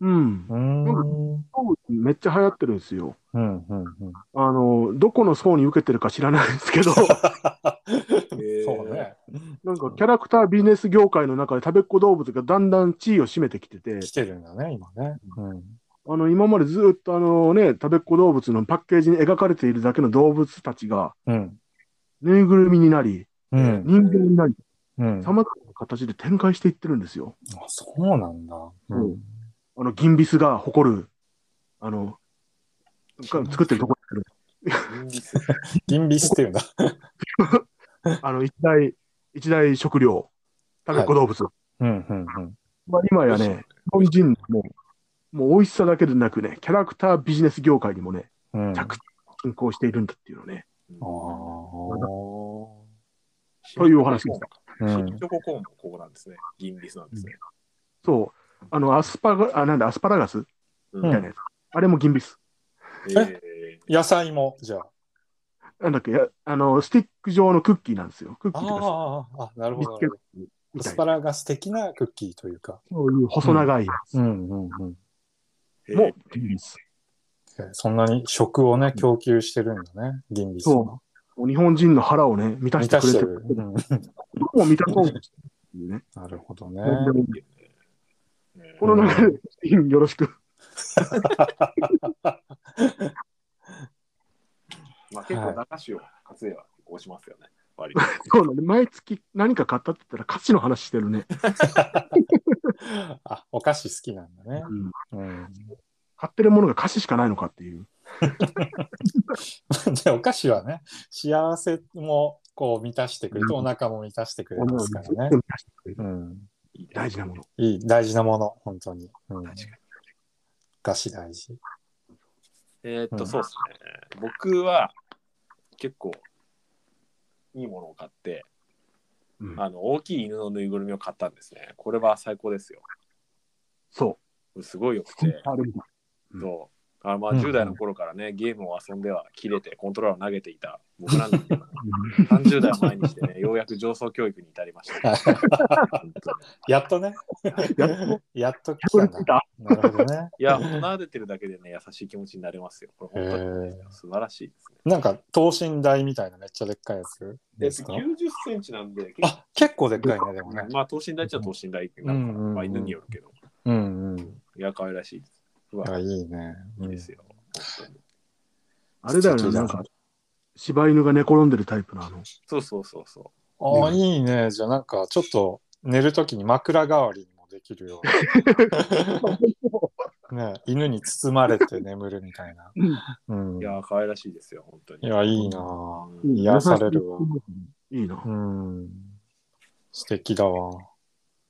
うん。うーん。うん、めっちゃ流行ってるんですよ。うん、うん。あの、どこの層に受けてるか知らないですけど、[laughs] ーそうね。なんかキャラクタービジネス業界の中で食べっ子動物がだんだん地位を占めてきてて、来てるんだね、今ね。うん。あの、今までずっとあのね、食べっ子動物のパッケージに描かれているだけの動物たちが、うん。ぬいぐるみになり、うん。人間になり、うん。様々な形で展開していってるんですよ。あそうなんだ。うん。あの、ギンビスが誇る、あの、が作ってるところ銀 [laughs] ビスっていうんだ。[laughs] あの、一大、一大食料、食べっ子動物。うん。うん。うん。まあ、今やね、日本人も、もう美味しさだけでなくね、キャラクタービジネス業界にもね、うん。着進行しているんだっていうのね、あーそういうお話でした。うんチョココーンもここなんですね。銀ビスなんですね。そう。あの、アスパラ、あ、なんだ、アスパラガス？うんみたいなやつ。あれも銀ビス。え野菜も、じゃあ。なんだっけ、やあの、スティック状のクッキーなんですよ。クッキーとかああ、あ、なるほど。ア。スパラガス的なクッキーというか。そういう細長いやうんうんうん。ーつも銀ビス。えそんなに食をね、供給してるんだね、銀ビスは。日本人の腹をね、満たし満てくれてたしてる。うん、もう満たそうとしてるっていうね。なるほどね。なんでもうんこの流れ、よろしく。[laughs] まあ結構、駄菓子を活用はこうしますよね。そうなんで、毎月何か買ったって言ったら歌詞の話してるね。[laughs] あ、お菓子好きなんだね。うんうん。買ってるものが歌詞しかないのかっていう。[laughs] で、お菓子はね、幸せもこう満たしてくれて、お腹も満たしてくれますからね。うん。大事なもの。いい、大事なもの、本当に。うん。確かにお菓子大事。えーっと、うんそうですね。僕は結構いいものを買って、うんあの大きい犬のぬいぐるみを買ったんですね。これは最高ですよ。そすごいよくう。て。そうあまあうん10代の頃からね、ゲームを遊んでは切れてコントローラーを投げていた僕なんですけど、[laughs] 30代を前にしてね、ようやく上層教育に至りました、[laughs] やっとね。やっとやっと来たんだ。た。なるほどね。いや、撫でてるだけでね、優しい気持ちになれますよ。これ本当に、ねへ素晴らしいですね。なんか等身大みたいなめっちゃでっかいやつえですか？90センチなんで、あ結構でっかいねでもね。まあ等身大っちゃ等身大ってなんうんうんまあ犬によるけど、うんうん。いいや、可愛らしいです。うわ、やいいね。いいですよ。あれだよね、なんか、柴犬が寝転んでるタイプのあの。そうそうそうそああ、いいね。じゃあなんかちょっと寝るときに枕代わりにもできるような。[laughs] ね、犬に包まれて眠るみたいな。うん。う。いや、可愛らしいですよ、本当に。いや、いいなぁうん癒されるわ。いいなう。ん。素敵だわ。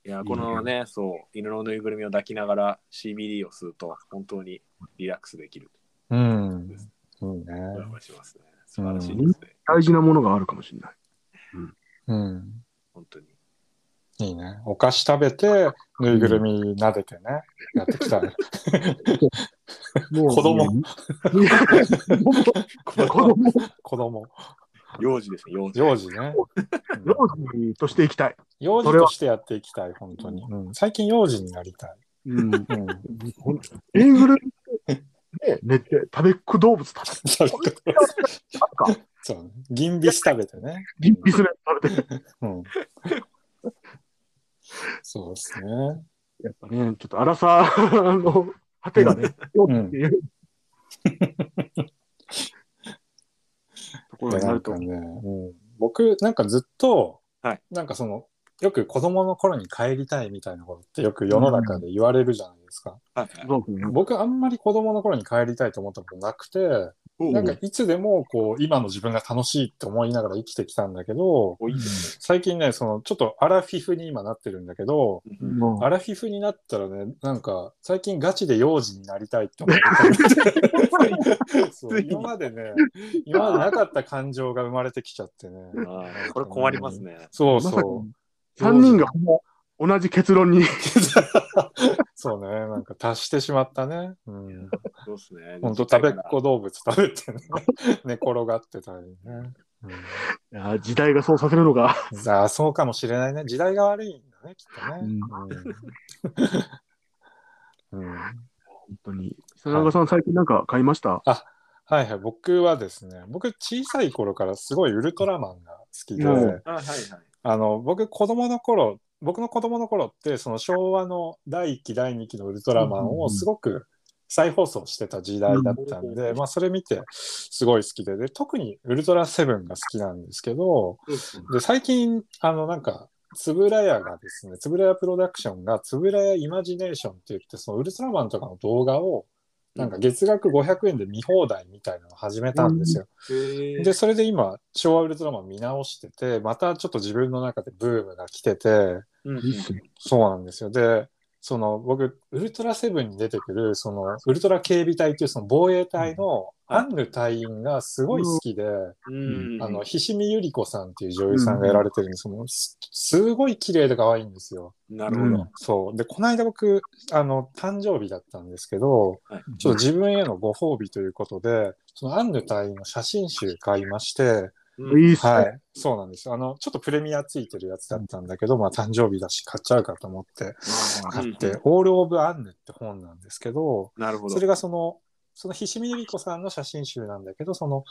いや、このね、そう、犬のぬいぐるみを抱きながら CBD を吸うと、本当にリラックスできる。うん。いいね。しますね。素晴らしいですね。大事なものがあるかもしれない。うん。本当に。いいね。お菓子食べて、ぬいぐるみ撫でてね。やってきたね。[laughs] も子供 [laughs] 子供。子供。幼児ですね、幼児。幼児ね。[laughs] 幼児としていきたい。幼児としてやっていきたい、本当に。うん、最近幼児になりたい。うん。うん。ほん。ぬいぐるみね、寝て、食べっ子動物食べて、なん。か、そうね。銀ビス食べてね。ギンビスね、食べて。うん。そうですね。やっぱね、ちょっと荒さの果てがね、うん。っていうところになるとなんか。ね、うん、僕なんかずっと、はいなんかそのよく子供の頃に帰りたいみたいなことってよく世の中で言われるじゃないですか。うですね僕あんまり子供の頃に帰りたいと思ったことなくて、なんかいつでもこう今の自分が楽しいって思いながら生きてきたんだけど、最近ね、そのちょっとアラフィフに今なってるんだけど、うアラフィフになったらね、なんか最近ガチで幼児になりたいって思って [laughs] 今までね、今までなかった感情が生まれてきちゃってね。これ困りますね。そうそに。3人がほぼ同じ結論に。う。[laughs] そうね、なんか達してしまったね。うん。そうですね。ほんと食べっ子動物食べてね、寝転がってたりね。いや時代がそうさせるのが。うん、ああ、そうかもしれないね。時代が悪いんだね、きっとね。うん。うん本当に。佐永さん、最近なんか買いました？はいはい、僕はですね、僕小さい頃からすごいウルトラマンが好きで、うんあはいはい。あの僕子供の頃、僕の子供の頃ってその昭和の第1期第2期のウルトラマンをすごく再放送してた時代だったんで、まあ、それ見てすごい好きでで特にウルトラセブンが好きなんですけどで最近あのなんかつぶらやがですねつぶらやプロダクションがつぶらやイマジネーションって言ってそのウルトラマンとかの動画をなんか月額500円で見放題みたいなのを始めたんですよ。へでそれで今昭和ウルトラマン見直しててまたちょっと自分の中でブームが来ててうんいいっすね。そうなんですよ。で、その僕、ウルトラセブンに出てくる、そのウルトラ警備隊っていうその防衛隊のうんアンヌ隊員がすごい好きで、うんあの、ひしみゆり子さんっていう女優さんがやられてるんですけど、すすごい綺麗で可愛いんですよ。なるほど。そう。で、この間僕、あの、誕生日だったんですけど、はいちょっと自分へのご褒美ということで、そのアンヌ隊員の写真集買いまして、うんいいっすね。はい、そうなんですよ。あの、ちょっとプレミアついてるやつだったんだけど、まあ誕生日だし買っちゃうかと思って買って、うんオール・オブ・アンヌって本なんですけど、なるほど。それがその、そのひしみゆり子さんの写真集なんだけど、その、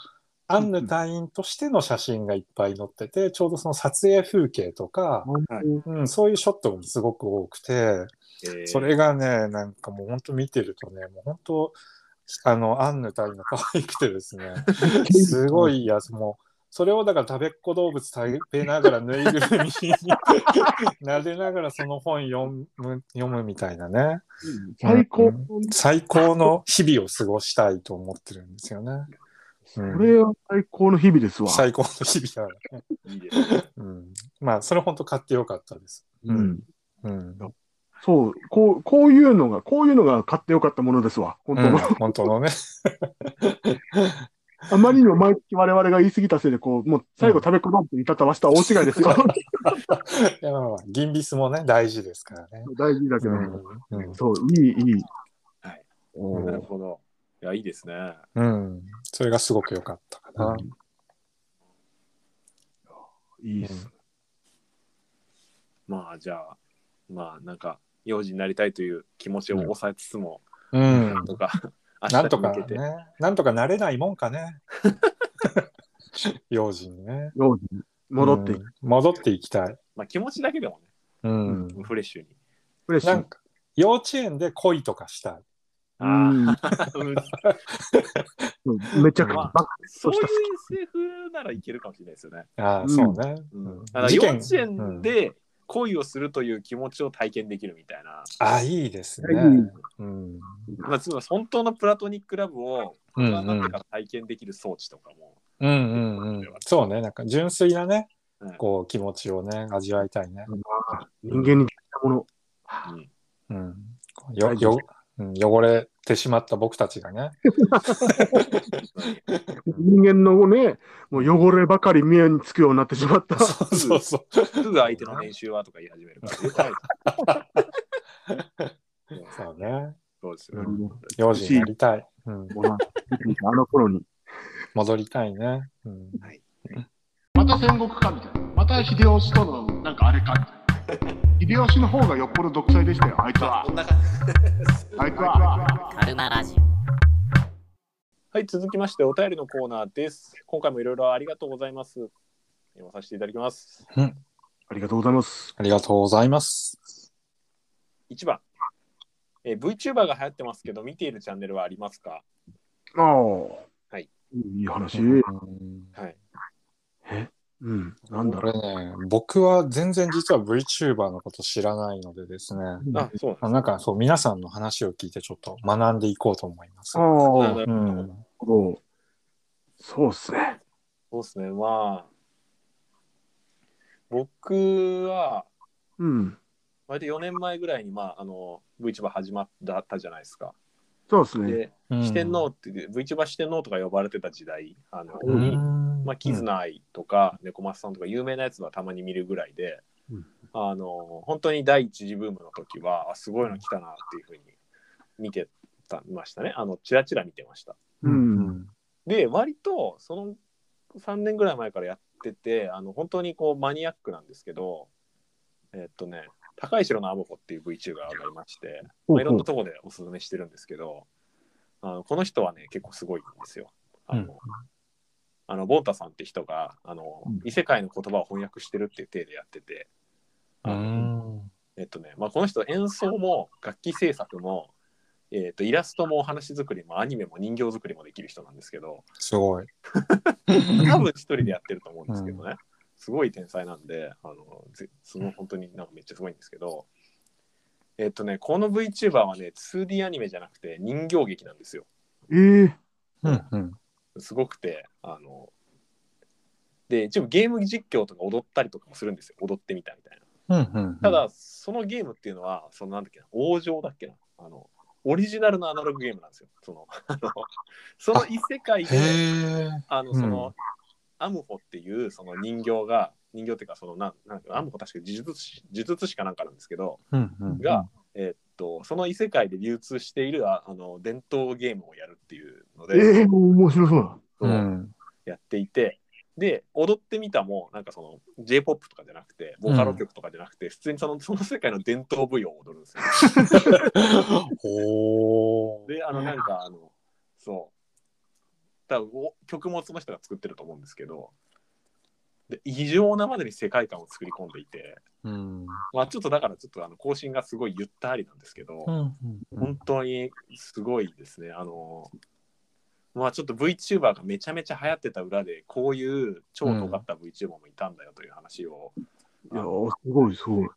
アンヌ隊員としての写真がいっぱい載ってて、ちょうどその撮影風景とか、うん、そういうショットもすごく多くて、えーそれがね、なんかもう本当見てるとね、もう本当、あの、アンヌ隊員が可愛くてですね、[laughs] [laughs] すごいやつ、もう、それをだから食べっ子動物食べながらぬいぐるみに [laughs] 撫でながらその本読む読むみたいなね。最高。うん最高の日々を過ごしたいと思ってるんですよね。うんこれは最高の日々ですわ。最高の日々だね。うん、まあ、それ本当買ってよかったです。うん。うん。そう、こう、こういうのが、こういうのが買ってよかったものですわ。本当うんの。本当のね。あまりにも毎月我々が言い過ぎたせいで、こう、もう最後食べこばって言い方はしたら大違いですよ。[laughs] いやまあまあ銀ビスもね、大事ですからね。大事だけど、うんうんそう、いい、いい。はいなるほど。いや、いいですね。うん。それがすごく良かったかな。いいっす。まあ、じゃあ、まあ、なんか、幼児になりたいという気持ちを抑えつつも、うんなんとか、明なんとかね、なんとかなれないもんかね。幼児にね。幼児に戻って。うん戻っていきたい。まあ、気持ちだけでもうん。ね、フレッシュに。フレッシュなんか、幼稚園で恋とかしたい。ああ、うんめちゃくちゃまあそういう SF ならいけるかもしれないですよね。ああ、うんそうね。うんうんだから幼稚園で恋をするという気持ちを体験できるみたいな。ああ、いいですね。うんうん。まあ、つまり本当のプラトニックラブをうん大人になってから体験できる装置とかも。うんうんうん。そうね。なんか純粋なねうん、こう気持ちをね、味わいたいね。人間にできたもの。うんうん。よ、よ、うん汚れてしまった僕たちがね。人間のね、もう汚ればかり目につくようになってしまった。そうそうそう。すぐ相手の年収はとか言い始めるから。そうね。そうですよね。うん幼児になりたい。うん。あの頃に。戻りたいね。うん。また戦国かみたいな。また秀吉とのなんかあれかみたいな。秀吉の方がよっぽど独裁でしたよ、あいつは。あいつは。カルマラジオはい、続きましてお便りのコーナーです。今回もいろいろありがとうございます。読まさせていただきます。ありがとうございます。ありがとうございます。1番、えー VTuber が流行ってますけど、見ているチャンネルはありますか？ああ。はい。いい話。うんはい。うん。なんだころれね、僕は全然実は VTuber のこと知らないのでですね。う。あ、そうあなんなんかそう、皆さんの話を聞いてちょっと学んでいこうと思います。ああ、なるん。ほどそうそうっすね。そうですね。まあ、僕は、うん。割と4年前ぐらいに、まあ、あの VTuber 始まったじゃないですか。そうっすね。で、うん四天王って、VTuber 四天王とか呼ばれてた時代あの、うに、んまあ、キズナアイとか、猫松さんとか有名なやつはたまに見るぐらいで、うんあの本当に第一次ブームの時はあすごいの来たなっていうふうに見てたましたねあのチラチラ見てましたう。うんん。で割とその3年ぐらい前からやっててあの本当にこうマニアックなんですけどえっとね高い城のアボホっていう VTuber がありまして、まあ、いろんなところでおすすめしてるんですけどあのこの人はね結構すごいんですよ。あの、うんあのボータさんって人があの、うん異世界の言葉を翻訳してるっていう体でやってて、うあのん。えっとねまあ、この人演奏も楽器制作もえー、とイラストもお話作りもアニメも人形作りもできる人なんですけどすごい。[laughs] 多分一人でやってると思うんですけどね、すごい天才なんであのぜすごい本当になんかめっちゃすごいんですけどえっ、とねこの VTuber はね 2D アニメじゃなくて人形劇なんですよえー、うんうん。すごくてあので一応ゲーム実況とか踊ったりとかもするんですよ踊ってみたみたいなうんうん。ただ、そのゲームっていうのは、そのなんだっけな、王城だっけな、あの、オリジナルのアナログゲームなんですよ。その、あのその異世界へで、え。あの、その、アムホっていうその人形が、人形っていうか、その、なんなんかアムホ確か呪術師、呪術師かなんかなんですけど、うんうん。が、えーっと、その異世界で流通しているああの伝統ゲームをやるっていうので、えー、面白そうううん。やっていて、で、踊ってみたも、なんかその J-POP とかじゃなくて、ボカロ曲とかじゃなくて、普通にそのその世界の伝統舞踊を踊るんですよ。[laughs] で、あの、なんか、あの、そう、多分お曲もその人が作ってると思うんですけど、で異常なまでに世界観を作り込んでいて、うん。まあ、ちょっとだから、ちょっとあの更新がすごいゆったりなんですけど、うん本当にすごいですね。あの、まあちょっと VTuber がめちゃめちゃ流行ってた裏で、こういう超尖った VTuber もいたんだよという話を、いやー、すごい、すごい。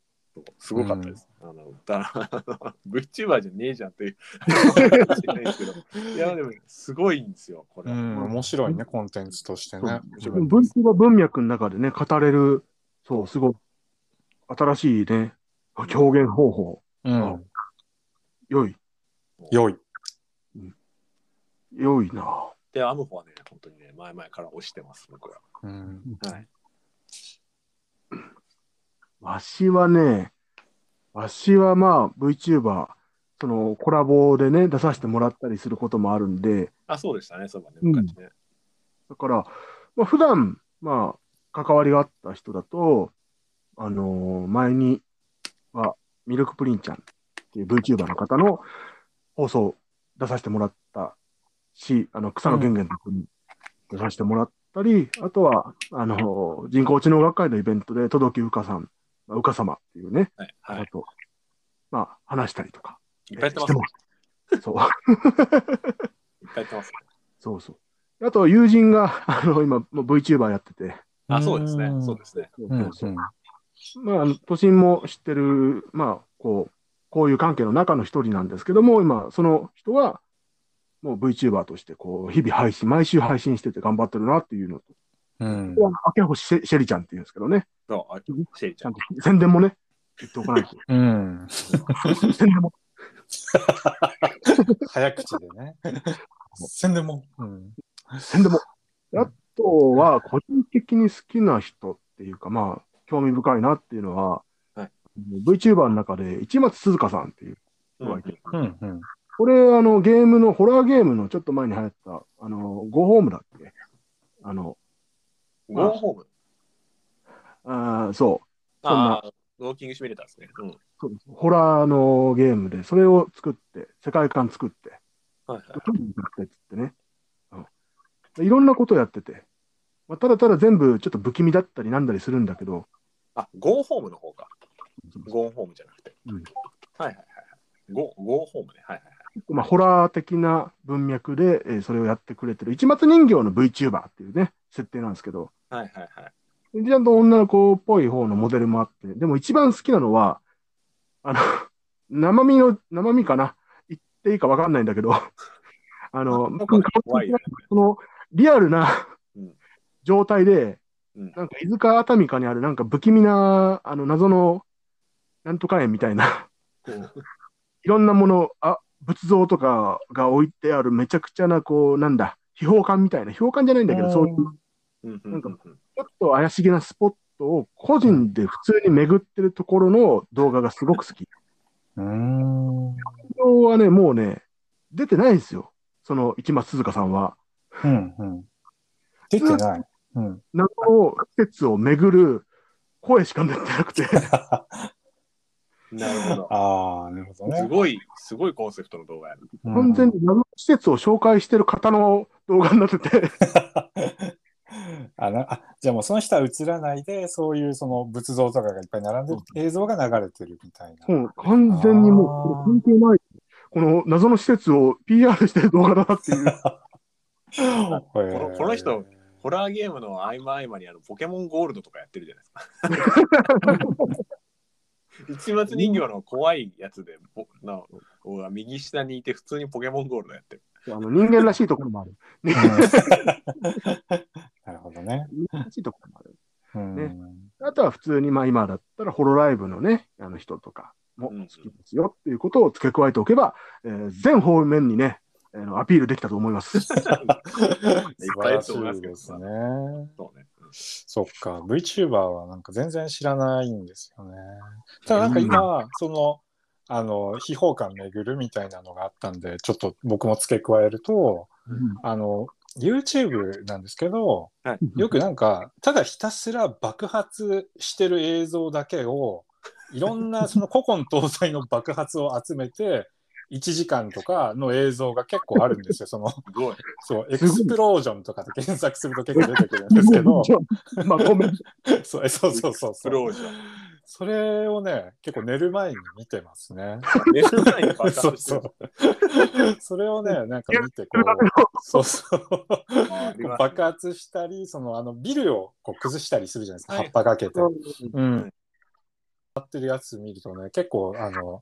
すごかったです。あのだ VTuber じゃねえじゃんっていう [laughs] いや、でもすごいんですよ、これ。うん、面白いね、コンテンツとしてね。VTuber 文脈の中でね、語れる、そう、すごい、新しいね、表現方法、うん。良い、良い。良いな。で、アムホはね、本当にね、前々から推してます、僕は。うん。はい。わしはね、わしはまあ VTuber、そのコラボでね、出させてもらったりすることもあるんで、あ、そうでしたね、そういえばね、うん昔ね。だから、まあ、普段、まあ、関わりがあった人だと、あのー前には、ミルクプリンちゃんっていう VTuber の方の放送出させてもらったし、あの、草野源元君に出させてもらったり、あとは、あのー人工知能学会のイベントで、届きうかさん、まあうか様っていうね、はい。はい、と、まあ、話したりとか。っぱいやってますね。そう。いっぱいやってますね。そうそう。あと、友人が、あの、今、もう VTuber やってて、あ、そうですね、そうですね。そうまあ都心も知ってる、まあ、こう、こういう関係の中の一人なんですけども、今、その人は、もう VTuber として、こう、日々配信、毎週配信してて頑張ってるなっていうのと、うん。明星シェシェリちゃんっていうんですけどね、そう、あシェリちゃんちゃん。と宣伝もね、言っておかないと。[laughs] うん。宣伝も。[laughs] 早口でね。[laughs] 宣伝も。うん。宣伝も。あとは、個人的に好きな人っていうか、まあ、興味深いなっていうのは、はい VTuber の中で、市松鈴香さんっていう人がいて、うん。うん。これ、あの、ゲームの、ホラーゲームのちょっと前に流行った、あの、ゴーホームだっけ？あの、ゴーホーム。あーそうそんなああ、ウォーキングシミュレーターですね。うん。そうです。ホラーのゲームで、それを作って、世界観作って、はいはい。作ってっつってね、うんでいろんなことやってて、まあ、ただただ全部ちょっと不気味だったりなんだりするんだけど、あ、ゴーホームの方か。ゴーホームじゃなくて。うんはいはいはいはい。ゴーゴーホームね。はいはいはい。まあ、ホラー的な文脈で、えーそれをやってくれてる、市松人形の VTuber っていうね、設定なんですけど、はいはいはい。ちゃんと女の子っぽい方のモデルもあって、でも一番好きなのは、あの、[laughs] 生身の、生身かな？言っていいかわかんないんだけど、[laughs] あの、なんか怖いよね。その、リアルなうん。状態で、うん。なんか伊豆か熱海かにあるなんか不気味な、あの、謎の、なんとか園みたいな、こう、いろんなもの、あ、仏像とかが置いてあるめちゃくちゃな、こう、なんだ、秘宝館みたいな、秘宝館じゃないんだけど、そういう、なんかうんょっと怪しげなスポットを個人で普通に巡ってるところの動画がすごく好き。[laughs] うん。はね、もうね、出てないんですよ。その、市松鈴鹿さんは。うん。出てない。うん。謎の施設を巡る声しか出てなくて、なるほど。[laughs] ああ、なるほどね。すごい、すごいコンセプトの動画やる。完全に謎の施設を紹介してる方の動画になってて、[laughs] あなあじゃあもうその人は映らないで、そういうその仏像とかがいっぱい並んでる映像が流れてるみたいな。もう完全にもう、これ関係ない。この謎の施設を PR してる動画だなっていう。[laughs] このこの人ホラーゲームの合間合間にあのポケモンゴールドとかやってるじゃないですか。[laughs] 市松人形の怖いやつで、ぼなお右下にいて普通にポケモンゴールドやってる。あの人間らしいところもある。[laughs] なるほどね。人間らしいところもある。うんねあとは普通に、まあ今だったらホロライブのね、あの人とかも好きですよっていうことを付け加えておけば、えー全方面にね、あのアピールできたと思います。[laughs] 素晴らしいですね。そうね。そっか、VTuber はなんか全然知らないんですよね。ただなんか今、その、あの、秘宝館巡るみたいなのがあったんで、ちょっと僕も付け加えると、あの、YouTube なんですけど、はいよくなんか、ただひたすら爆発してる映像だけを、いろんな [laughs] その古今東西の爆発を集めて、1時間とかの映像が結構あるんですよ。その、すごい。そう、エクスプロージョンとかで検索すると結構出てくるんですけど。[laughs] そうえそうそうそうそう。スローじゃん。それをね、結構寝る前に見てますね。[laughs] 寝る前に爆発して [laughs] そるう。[laughs] それをね、なんか見てこう、そうそう。爆発したり、そのあのビルをこう崩したりするじゃないですか、はい葉っぱかけて。ううん。やってるやつ見るとね、結構あの、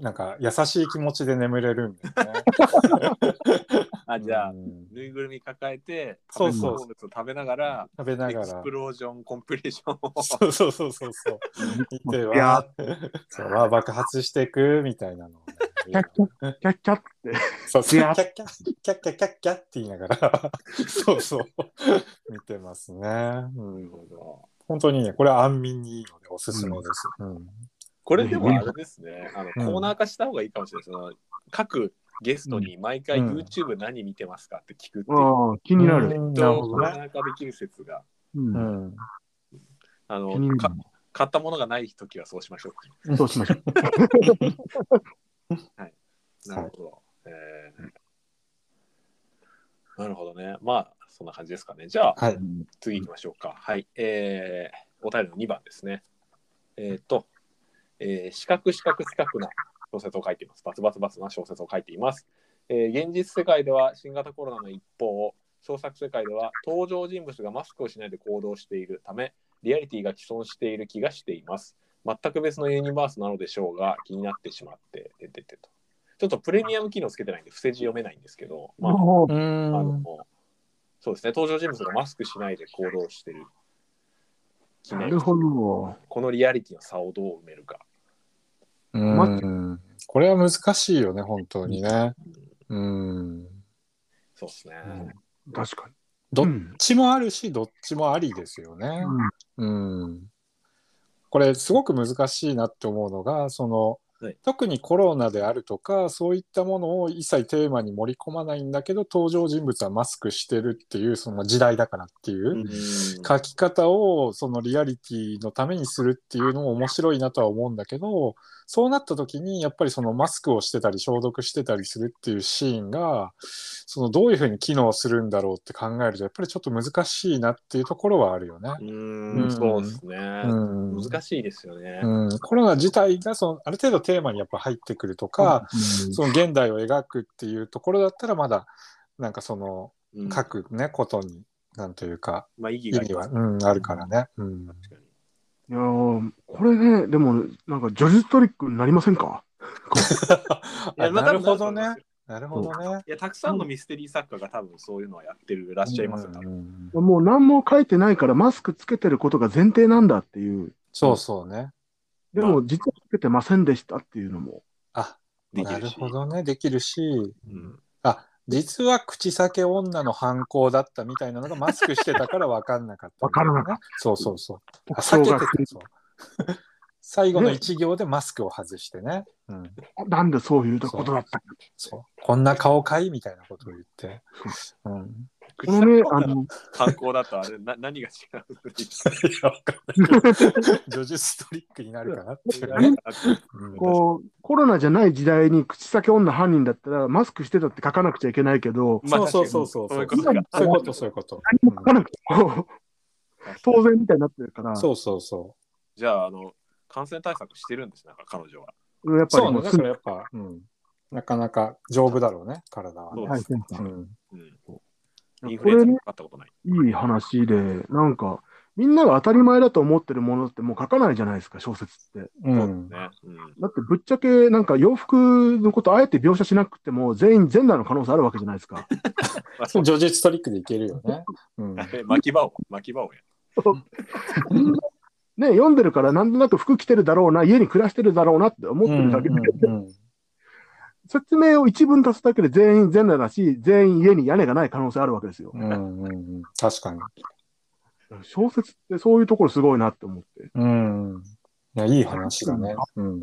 なんか優しい気持ちで眠れるんだよね。[laughs] あ、じゃあう、んぬいぐるみ抱えて、そうそう食べながら、食べながら explosion compilation を。そうそうそうそうそう。見ていやわー、そう爆発していくみたいなのキャッキャッキャッキャッって。そうそう、キャッキャッキャッキャッキャッキャッキャッって言いながら、そうそう、見てますね。うん、本当にね、これは安眠にいいのでおすすめです。うんこれでもあれですね、あのうんコーナー化した方がいいかもしれないです。その各ゲストに毎回うん YouTube 何見てますかって聞くっていう。ああ、気になる。なるほどね。コーナー化できる説が、うんうんあの買ったものがないときはそうしましょそうしましょう。う。なるほど。えーなるほどね。まあ、そんな感じですかね。じゃあ、はい。次行きましょうか。はい。えー、お便りの2番ですね。えっ、と、えー、四角四角四角な小説を書いています。バツバツバツな小説を書いています。えー現実世界では新型コロナの一方、創作世界では登場人物がマスクをしないで行動しているため、リアリティが既存している気がしています。全く別のユニバースなのでしょうが、気になってしまって、てててと。ちょっとプレミアム機能つけてないんで、伏せ字読めないんですけど、まあ、うあんの、そうですね、登場人物がマスクしないで行動してる。なるほど。このリアリティの差をどう埋めるか。うんこれは難しいよね、本当にね。うん。そうですね。確かに。どっうんちもあるし、どっちもありですよね。うん。これ、すごく難しいなって思うのが、その、はい特にコロナであるとか、そういったものを一切テーマに盛り込まないんだけど、登場人物はマスクしてるっていう、その時代だからっていう。うん書き方をそのリアリティのためにするっていうのも面白いなとは思うんだけどそうなった時にやっぱりそのマスクをしてたり消毒してたりするっていうシーンがそのどういうふうに機能するんだろうって考えるとやっぱりちょっと難しいなっていうところはあるよね。ううんん、そうですね。うん難しいですよね。うん、コロナ自体がそのある程度テーマにやっぱ入ってくるとか、その現代を描くっていうところだったらまだなんかそのうん書くねことになんというかまあ、意義は。うん、あるからね。うんいやーこれね、でも、なんか、ジョジストリックになりませんか？[laughs] いやまああなるほどね。なるほどね。いや、たくさんのミステリー作家が多分そういうのはやってるらっしゃいますよ、多分うんもう何も書いてないから、マスクつけてることが前提なんだっていう。そうそうね。でも、実はつけてませんでしたっていうのも。あ、なるできるし。ほどね。できるし、うんあ、実は口裂け女の犯行だったみたいなのがマスクしてたから分かんなかった、[laughs] 分からなかった。そうそうそう。あ小避けて学た。そう最後の一行でマスクを外してね。うん。なんでそういうことだったそう。こんな顔かいみたいなことを言って。うん。このね、あの、観光だとあれ、な何が違ういや、わかんない。ジョジュストリックになるかなっていうね。うんこう、コロナじゃない時代に口先女犯人だったら、マスクしてたって書かなくちゃいけないけど、そうそうそうそう。そういうことがそういうこと、そういうこと。何も書かなくても、当然みたいになってるから、そうそうそじゃあ、あの、感染対策してるんです、なんか彼女は。う。やっぱりもうそうね、だからやっぱ、うん。なかなか丈夫だろうね、体はね。そうですはい、うん。うん。インフルエンザにかかったことない。いい話で、なんか、みんなが当たり前だと思ってるものってもう書かないじゃないですか、小説って。うん。だってぶっちゃけ、なんか洋服のことあえて描写しなくても、全員全裸の可能性あるわけじゃないですか。[laughs] 叙述トリックでいけるよね。うん。え巻き場を、巻き場をや。[laughs] ね、読んでるから、なんとなく服着てるだろうな、家に暮らしてるだろうなって思ってるだけで、うんうん説明を一文足すだけで全員全裸だし、全員家に屋根がない可能性あるわけですよ。うんうんうん確かに。小説ってそういうところすごいなって思って。うん。いや、いい話だね。うん。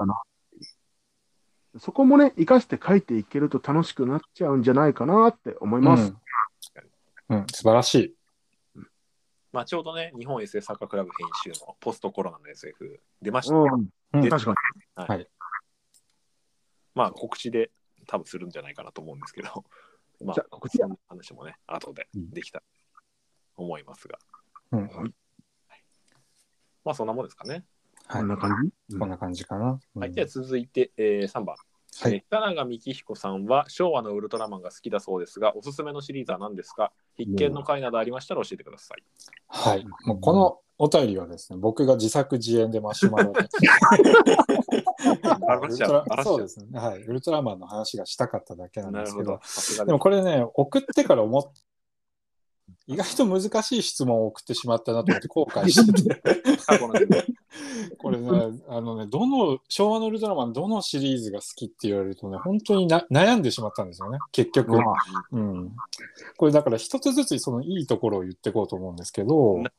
そこもね、活かして書いていけると楽しくなっちゃうんじゃないかなって思います。うん。うん、素晴らしい。まあ、ちょうどね、日本 SF 作家クラブ編集のポストコロナの SF 出ました、うん、うんで確かに。はいまあ、告知で多分するんじゃないかなと思うんですけど、[laughs] まあじゃあ、告知そんな話もね、後でできたと思いますが、うん。まあ、そんなもんですかね。はいこん。な感じ、こんな感じかな。うんはい、では続いて、えー、3番。はいえー北永幹彦さんは昭和のウルトラマンが好きだそうですが、おすすめのシリーズは何ですか？必見の回などありましたら教えてください。はい。もうこのお便りはですね、僕が自作自演でマシュマロ [laughs] そうですね。はい。ウルトラマンの話がしたかっただけなんですけどど。、でもこれね、送ってから思っ意外と難しい質問を送ってしまったなと思って [laughs] 後悔してて。これね、あのね、どの、昭和のウルトラマン、どのシリーズが好きって言われるとね、本当にな悩んでしまったんですよね、結局。うん。これだから一つずつそのいいところを言っていこうと思うんですけど、や。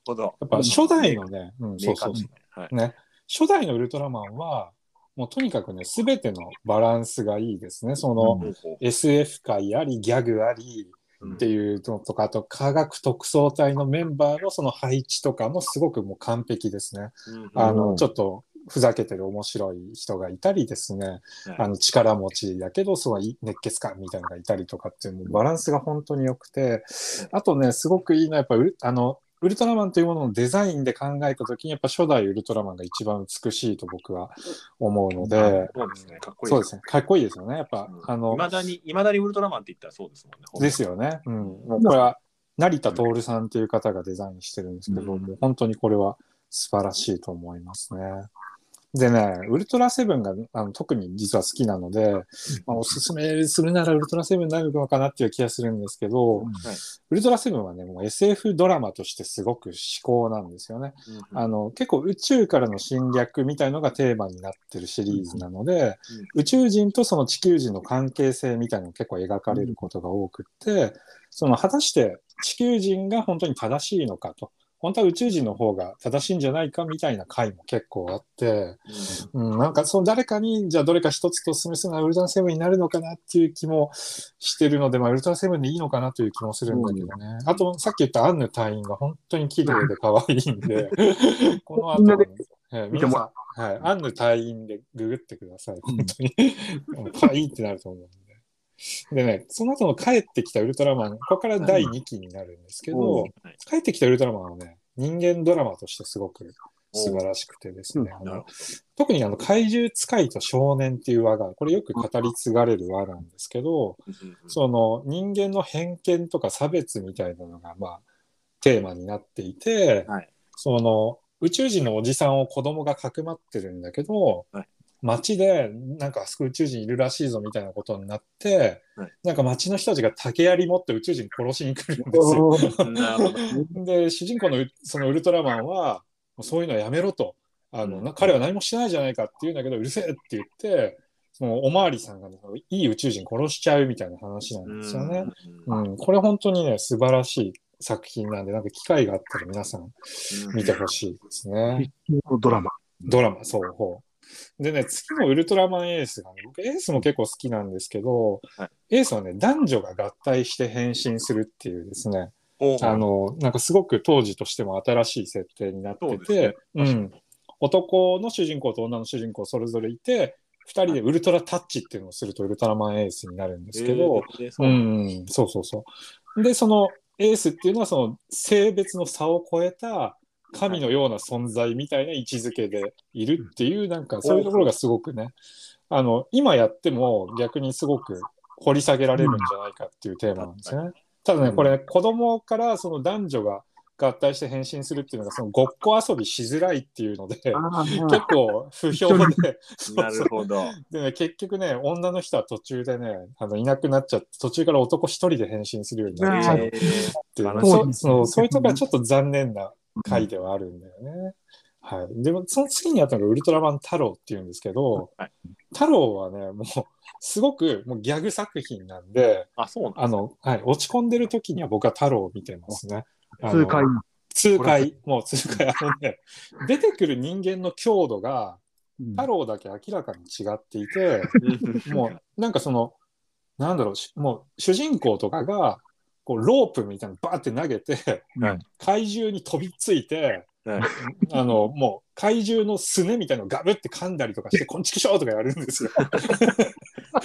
っぱ初代のね、うん、そうそうそう。はい。ね、初代のウルトラマンは、もうとにかくね、すべてのバランスがいいですね。その、ほうほう SF 界あり、ギャグあり、うんっていうのとか、あと科学特捜隊のメンバーのその配置とかもすごくもう完璧ですね。うんあの、うんちょっとふざけてる面白い人がいたりですね、はい。あの力持ちだけど、その熱血感みたいなのがいたりとかっていうバランスが本当に良くて、あとね、すごくいいのはやっぱあの、ウルトラマンというもののデザインで考えたときに、やっぱ初代ウルトラマンが一番美しいと僕は思うので、そうですね。かっこいい。そうですね、かっこいいですよね。やっぱ、あのい、まだに、いまだにウルトラマンって言ったらそうですもんね。ですよね。うん。もうこれは、成田徹さんっていう方がデザインしてるんですけど、うんもう本当にこれは素晴らしいと思いますね。でね、ウルトラセブンがあの特に実は好きなので、まあ、おすすめするならウルトラセブンになるのかなっていう気がするんですけど、はいウルトラセブンはね、もう SF ドラマとしてすごく至高なんですよね。うんあの結構宇宙からの侵略みたいのがテーマになってるシリーズなので、宇宙人とその地球人の関係性みたいなのが結構描かれることが多くって、その果たして地球人が本当に正しいのかと。本当は宇宙人の方が正しいんじゃないかみたいな回も結構あって、うん、なんかその誰かにじゃあどれか一つとお勧めするのはウルトラセブンになるのかなっていう気もしてるので、まあ、ウルトラセブンでいいのかなという気もするんだけどね。あとさっき言ったアンヌ隊員が本当に綺麗で可愛いんで、[laughs] この後みんなでえー見ても皆さん、はい、アンヌ隊員でググってください。本当に。[laughs] 可愛いってなると思うんで。でね、その後の帰ってきたウルトラマン、ここから第2期になるんですけど、帰ってきたウルトラマンはね、人間ドラマとしてすごく素晴らしくてですね、あの特にあの怪獣使いと少年っていう輪が、これよく語り継がれる輪なんですけど、その人間の偏見とか差別みたいなのが、まあ、テーマになっていて、はい。その宇宙人のおじさんを子供がかくまってるんだけど、はい街でなんかあそこ宇宙人いるらしいぞみたいなことになって、はい。なんか街の人たちが竹槍持って宇宙人殺しに来るんですよ。[laughs] で主人公のうそのウルトラマンはそういうのやめろと。あの、うん。な彼は何もしてないじゃないかって言うんだけどうるせえって言ってそのおまわりさんが、ね、いい宇宙人殺しちゃうみたいな話なんですよね。うん。うん、これ本当にね素晴らしい作品なんでなんか機会があったら皆さん見てほしいですね。ドラマ。ドラマそうほうでね次のウルトラマンエースがね僕エースも結構好きなんですけど、はい。エースはね男女が合体して変身するっていうですねあの、なんかすごく当時としても新しい設定になってそうね。うん。男の主人公と女の主人公それぞれいて、二人でウルトラタッチっていうのをするとウルトラマンエースになるんですけど、えーそうん、そうそうそう。で、そのエースっていうのはその性別の差を超えた神のような存在みたいな位置づけでいるっていう、なんかそういうところがすごくね、あの、今やっても逆にすごく掘り下げられるんじゃないかっていうテーマなんですね。ただね、これ、子供からその男女が合体して変身するっていうのが、そのごっこ遊びしづらいっていうので、結構不評で、[laughs] なるほど。でね、結局ね、女の人は途中でね、あのいなくなっちゃって、途中から男一人で変身するようになっちゃうっねていうそうそうそういうとこはちょっと残念な回ではあるんだよね。はい。でも、その次にあったのがウルトラマン太郎っていうんですけど、はい太郎はね、もう、すごくもうギャグ作品なんで、あ、そうなんあの、はい、落ち込んでる時には僕は太郎を見てますね。痛快。痛快、もう痛快、あのね、出てくる人間の強度が、太郎だけ明らかに違っていて、[laughs] もう、なんかその、なんだろうし、もう主人公とかが、こうロープみたいなのバーって投げて、はい怪獣に飛びついて、はいあのもう怪獣のすねみたいなのをガブって噛んだりとかして、こんちくしょうとかやるんですよ。え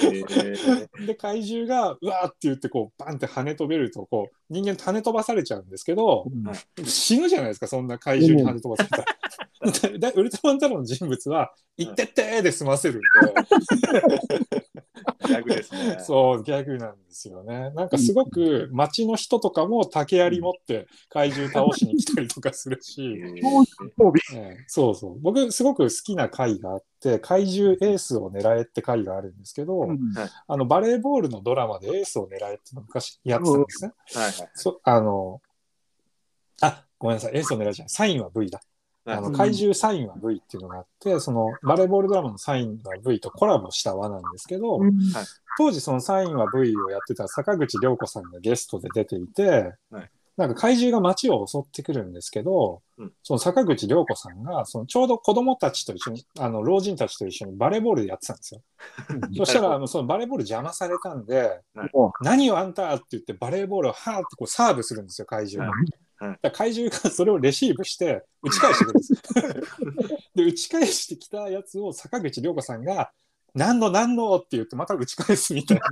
ー [laughs] で、怪獣がうわーって言って、こうバンって跳ね飛べると、こう人間跳ね飛ばされちゃうんですけど、死ぬじゃないですか、そんな怪獣に跳ね飛ばされたら。[laughs] でウルトラマン太郎の人物は、行ってってーで済ませるんで。[laughs] ギャグですね。そう、ギャグなんですよね。なんかすごく街の人とかも竹槍持って怪獣倒しに来たりとかするえし、[laughs] ー装備ええそうそう。僕すごく好きな回があって、怪獣エースを狙えって回があるんですけど、うんあのバレーボールのドラマでエースを狙えっていうのを昔やってたんですね。はいはい。そあの、あ、ごめんなさい、エースを狙えじゃない。サインは V だ。あの怪獣サインは V っていうのがあって、そのバレーボールドラマのサインは V とコラボした輪なんですけど、当時そのサインは V をやってた坂口涼子さんがゲストで出ていて、はい。なんか怪獣が街を襲ってくるんですけど、うん。その坂口涼子さんがそのちょうど子供たちと一緒にあの老人たちと一緒にバレーボールでやってたんですよ。[laughs] そしたらあのそのバレーボール邪魔されたんで、お何をあんたって言ってバレーボールをはーってこうサーブするんですよ怪獣が。はいだから怪獣がそれをレシーブして打ち返してくるんです。で打ち返してきたやつを坂口涼子さんが何の何のって言ってまた打ち返すみたいな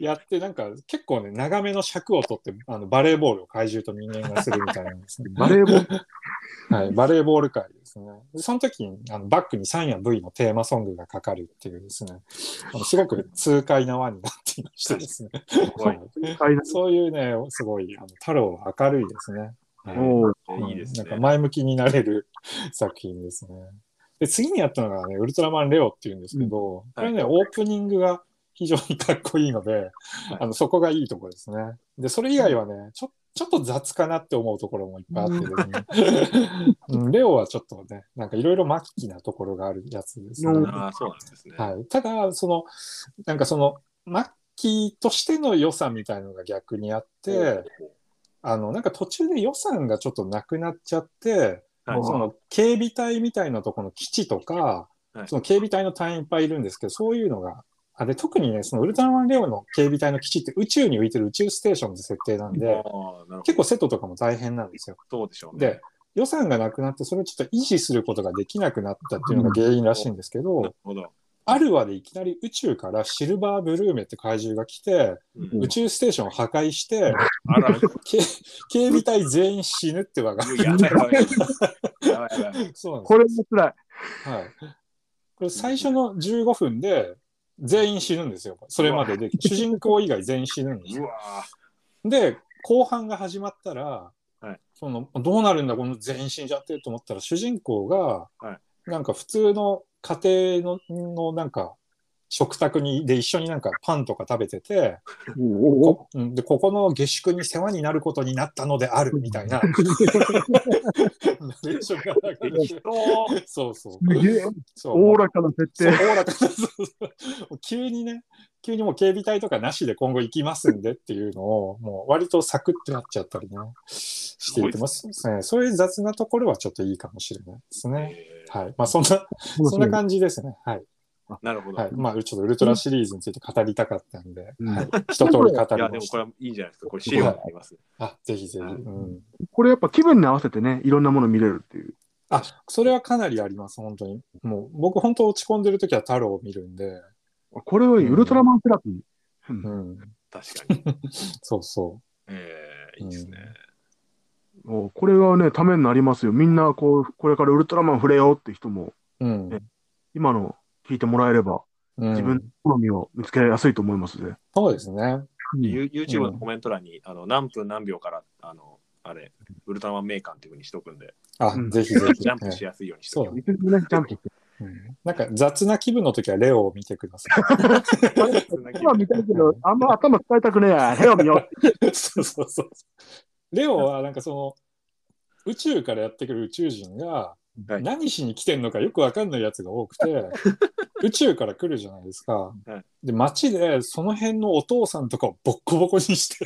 [laughs] やってなんか結構ね長めの尺を取ってあのバレーボールを怪獣と人間がするみたいなんですね。バレーボール？はい、バレーボール界ですね。でその時にあのバックにサインや V のテーマソングがかかるっていうですね、あのすごく痛快な輪になっていましてですね。[laughs] そういうね、すごい、あの太郎は明るいですね。はいいいですねなんか前向きになれる作品ですね。で、次にやったのがね、ウルトラマンレオっていうんですけど、これね、オープニングが非常にかっこいいので、あのそこがいいところですね。で、それ以外はね、ちょちょっと雑かなって思うところもいっぱいあってですね。うん。レオはちょっとね、なんかいろいろ末期なところがあるやつですね。うん。ああ、そうなんですね。はい、ただ、その、なんかその、末期としての良さみたいのが逆にあって、あの、なんか途中で予算がちょっとなくなっちゃって、はい。その警備隊みたいなところの基地とか、はい。その警備隊の隊員いっぱいいるんですけど、そういうのが、あで特にね、そのウルトラマンレオの警備隊の基地って宇宙に浮いてる宇宙ステーションの設定なんで、結構セットとかも大変なんですよ。そうでしょうね。で、予算がなくなって、それをちょっと維持することができなくなったっていうのが原因らしいんですけど、なるほど。ある話でいきなり宇宙からシルバーブルーメって怪獣が来て、うん宇宙ステーションを破壊して、警警備隊全員死ぬって話が。やばいやばい。やばいやばい。そうなんですこれも辛い。はい。これ最初の15分で全員死ぬんですよ。それまでで。主人公以外全員死ぬんですよ。で、後半が始まったら、はいそのどうなるんだ、この全員死んじゃってと思ったら、主人公が、はなんか普通の家庭ののなんか食卓にで一緒になんかパンとか食べてて、こうんでここの下宿に世話になることになったのであるみたいな [laughs] [laughs] そうそうすげえそうおおらかな設そう、定。おおらかな、そうそう [laughs] もう急にね、急にもう警備隊とかなしで今後行きますんでっていうのを、もう割とサクッとやっちゃったりね、していてます、ね。そういう雑なところはちょっといいかもしれないですね。えはい。まあそんな、そんな感じですね。はい。ーなるほど。はい。まあちょっとウルトラシリーズについて語りたかったんで、うんはい。一通り語りいや、でました。もこれはいいじゃないですか。これ資料になります。あ、ぜひぜひ。はいうん。これやっぱ気分に合わせてね、いろんなもの見れるっていう。あ、それはかなりあります、本当に。もう、僕本当落ち込んでる時は太郎を見るんで、これはウルトラマンセラピー。ううんん。確かに。[laughs] そうそえー、いいですね。もうこれはね、ためになりますよ。みんなこう、これからウルトラマン触れようって人も、う。うん。今の聞いてもらえれば、うん自分の好みを見つけやすいと思いますね。そうですね。ユ YouTube のコメント欄に、あの何分何秒から、あの、あれ、ウルトラマンメーカーっていうふうにしとくんで、あ、うんぜひぜひ。ジャンプしやすいようにしとくそういつでもね、ジャンプして。うんなんか雑な気分の時はレオを見てくださ今見たいけど、あんま頭使いたくねえや。部屋見よう。い。そうそうそう。レオはなんかその宇宙からやってくる宇宙人がはい何しに来てんのかよくわかんないやつが多くて、[laughs] 宇宙から来るじゃないですか。はいで、街でその辺のお父さんとかをボッコボコにして。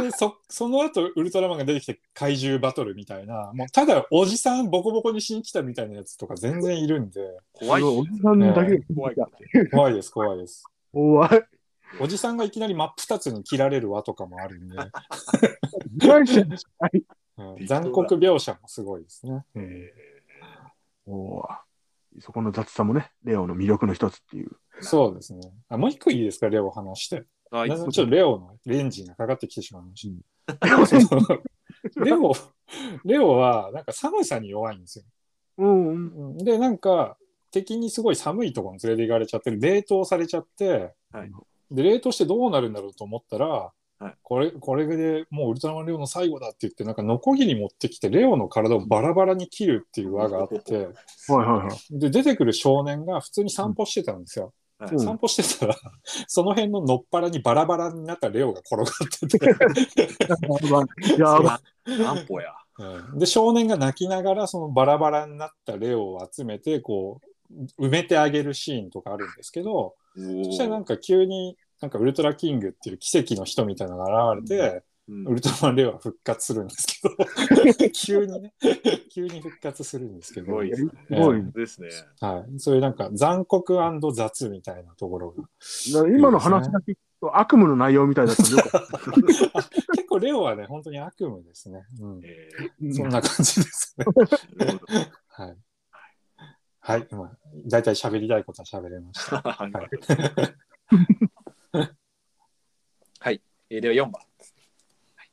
でそその後ウルトラマンが出てきて怪獣バトルみたいなもうただおじさんボコボコにしに来たみたいなやつとか全然いるんで怖いおじさんだけが怖い。怖いです怖いです怖い。おじさんがいきなり真っ二つに切られる輪とかもあるんで、[laughs] 怖いじゃん。はい。うん。残酷描写もすごいですね、おー。そこの雑さもね、レオの魅力の一つっていう。そうですね。あもう一個いいですか？レオ話して。あちょっとレオのエンジンがかかってきてしまいました。[laughs] レオレオはなんか寒さに弱いんですよ。うん。うん。で、なんか、敵にすごい寒いところに連れて行かれちゃって、冷凍されちゃって、はい。で、冷凍してどうなるんだろうと思ったら、はいこれ、これでもうウルトラマンレオの最後だって言って、なんか、ノコギリ持ってきて、レオの体をバラバラに切るっていう輪があって、[laughs] はいはいはい。で、出てくる少年が普通に散歩してたんですよ。散歩してたら、その辺ののっぱらにバラバラになったレオが転がってて、[laughs] やば安保や。うんで少年が泣きながらそのバラバラになったレオを集めてこう埋めてあげるシーンとかあるんですけどそしたらなんか急になんかウルトラキングっていう奇跡の人みたいなのが現れて、うん。ウルトラマンレオは復活するんですけど。[laughs] 急にね。急に復活するんですけど、すごい。ですね。すごい。ですね。はい、そういうなんか残酷雑みたいなところが。今の話だけ聞くと悪夢の内容みたいだったんでよかった。[laughs] 結構レオはね本当に悪夢ですね、うん、えそんな感じですね。はい。はい、今、大体喋りたいことは喋れました。はいは [laughs] いはい。えーでは4番。はい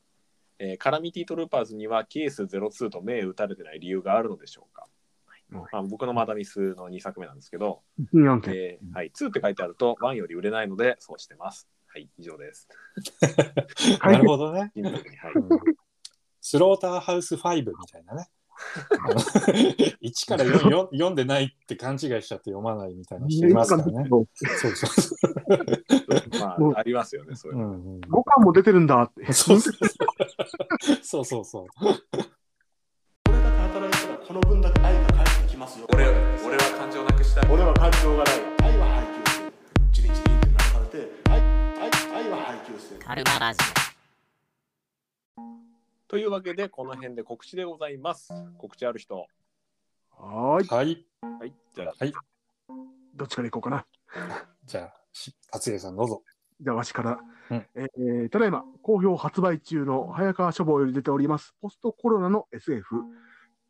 えーカラミティトルーパーズにはケース02と銘打たれてない理由があるのでしょうか、うんまあ、僕のマダミスの2作目なんですけど。えーはい、2って書いてあると1より売れないのでそうしてます。はい、以上です。[laughs] なるほどね。[laughs] はいうんスローターハウス5みたいなね。あの1から 4, 4読んでないって勘違いしちゃって読まないみたいな人いますからね。[laughs] そうそうそう。まあ、ありますよね、そういうの。うんうん、5巻も出てるんだって。そうそうそうそうそう。これだけ働いたらこの分だけ愛が返ってきますよ俺俺は感情なくしたい。俺は感情がない愛は配給するチリチリって鳴らされて愛愛愛は配給するカルマラジというわけで、この辺で告知でございます。告知ある人。はーい。はい。はい、じゃあ、どっちから行こうかな。[laughs] じゃあ、し厚江さんどうぞ。じゃあ、わしから。うんえーただいま、好評発売中の早川書房より出ております、ポストコロナの SF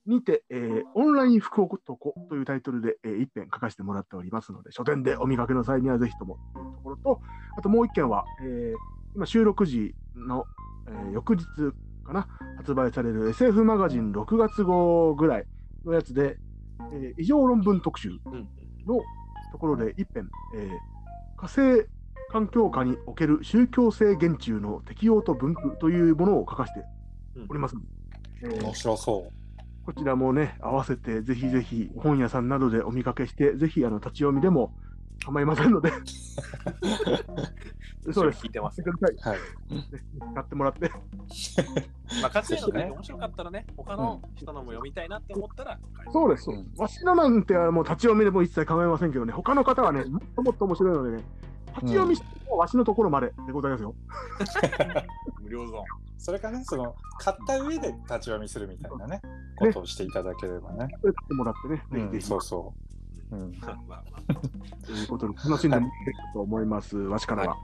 にて、えーオンライン福男というタイトルで、えー一編書かせてもらっておりますので、書店でお見かけの際にはぜひともというところと、あともう一件は、えー今収録時の、えー翌日かな、発売される SF マガジン6月号ぐらいのやつで、えー異常論文特集うん。のところで一編、えー火星環境下における宗教性言中の適用と分布というものを書かせております。えー面白そう。こちらもね、合わせてぜひぜひ本屋さんなどでお見かけして、ぜひあの立ち読みでも構いませんので、[laughs] そうです。聞いてますはい。い。買ってもらって。まあ、活躍の面白かったらね、他の人のも読みたいなって思ったら、そうです。うんわしのなんてもう立ち読みでも一切構いませんけどね、他の方はね、もっともっと面白いのでね、立ち読みしてもわしのところまででございますよ。無料ゾーン。それかね、その、買った上で立ち読みするみたいなね、ことをしていただければね。それ買ってもらってね、うん、ぜひぜひそうそう。うん、まあまあ、ということで楽しんでもらと思います、わしからは。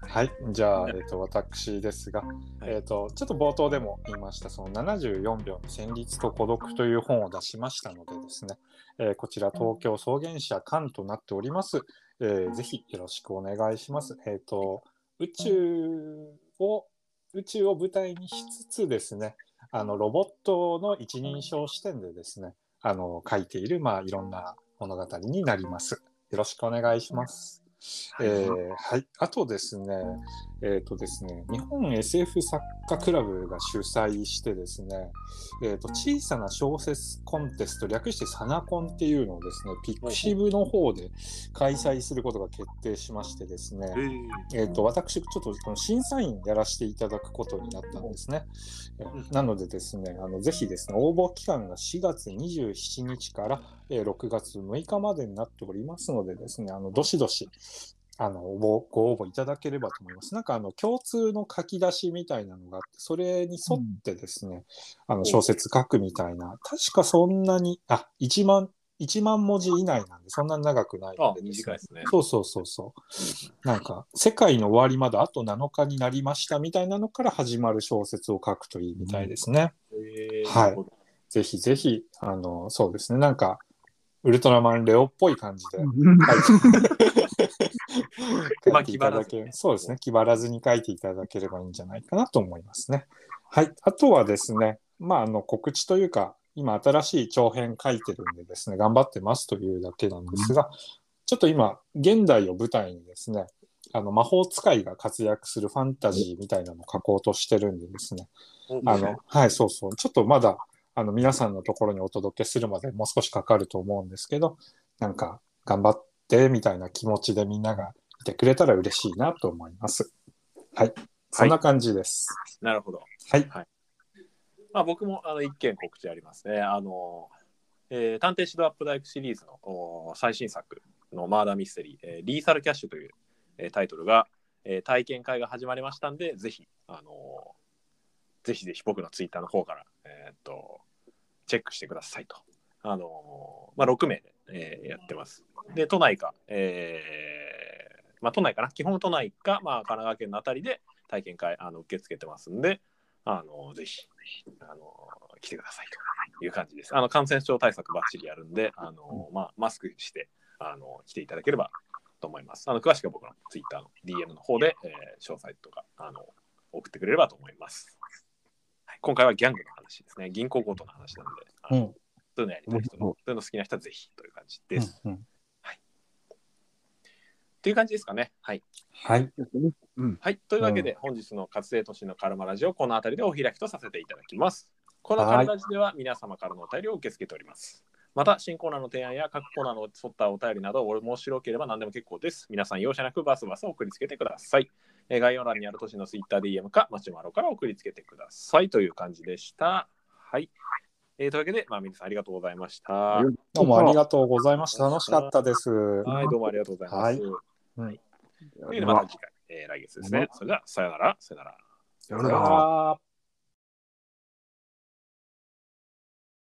はい、じゃあ、えっと、私ですが、えっと、ちょっと冒頭でも言いました、その74秒の旋律と孤独という本を出しましたのでですね、えーこちら東京草原社館となっております。えーぜひよろしくお願いします。えっ、と、宇宙を、宇宙を舞台にしつつですね、あのロボットの一人称視点でですね、あの書いている、まあ、いろんな物語になります。よろしくお願いします。えーはい、あとですね、えっ、とですね、日本 SF 作家クラブが主催してですね、えー、と小さな小説コンテスト、略してサナコンっていうのをですね、ピクシブの方で開催することが決定しましてですね、えー、と私、ちょっとこの審査員やらせていただくことになったんですね。えーなのでですね、あのぜひですね、応募期間が4月27日から、えー6月6日までになっておりますのでですね、あのどしどしあのご応募いただければと思います。なんかあの共通の書き出しみたいなのがあって、それに沿ってですね、あの小説書くみたいな、確かそんなに、あ、1万、1万文字以内なんで、そんなに長くないのあで、短いですね。そうそうそうそう。なんか、世界の終わりまであと7日になりましたみたいなのから始まる小説を書くといいみたいですね。えーはいぜひぜひ、あの、そうですね。なんか、ウルトラマンレオっぽい感じで [laughs] ていただ気張らずそうですね。気張らずに書いていただければいいんじゃないかなと思いますね。はい。あとはですね、まあ、あの、告知というか、今新しい長編書いてるんでですね、頑張ってますというだけなんですが、ちょっと今、現代を舞台にですね、あの魔法使いが活躍するファンタジーみたいなのを書こうとしてるんでですね、あの、はい、そうそう。ちょっとまだ、あの、皆さんのところにお届けするまでもう少しかかると思うんですけど、なんか、頑張って、みたいな気持ちでみんながいてくれたら嬉しいなと思います。はい。そんな感じです。なるほど。はい。まあ、僕もあの一件告知ありますね。あの、えー探偵シドアップダイクシリーズのお最新作のマーダーミステリー、えーリーサルキャッシュという、えータイトルが、えー体験会が始まりましたんで、ぜひ、あのぜひぜひ僕のツイッターの方から、えーっと、チェックしてくださいと。あのまあ、6名で、えーやってます。で、都内か、えーまあ、都内かな、基本都内か、まあ、神奈川県のあたりで体験会あの受け付けてますんで、あのぜひあの来てくださいという感じです。あの感染症対策ばっちりやるんで、あのまあ、マスクしてあの来ていただければと思います。あの詳しくは僕のツイッターの DM の方で、えー詳細とかあの送ってくれればと思います。今回はギャングの話ですね。銀行強盗の話なんで、うん。そういうのやりたい人、そういうの好きな人はぜひという感じです。うんうんっていう感じですかね。はい。はい。はい。というわけで、本日の活性都市のカルマラジオ、この辺りでお開きとさせていただきます。このカルラジでは皆様からのお便りを受け付けております。また、新コーナーの提案や各コーナーの沿ったお便りなど、面白ければ何でも結構です。皆さん、容赦なくバスバス送りつけてください。えー概要欄にある都市の TwitterDM か、マシュマロから送りつけてくださいという感じでした。はい。えーというわけで、まあ、皆さんありがとうございました。どうもありがとうございました。楽しかったです。はい、どうもありがとうございます。はいはい。というわけで、また次回、えー来月ですね。それでは、さよなら、さよなら。さよならさよなら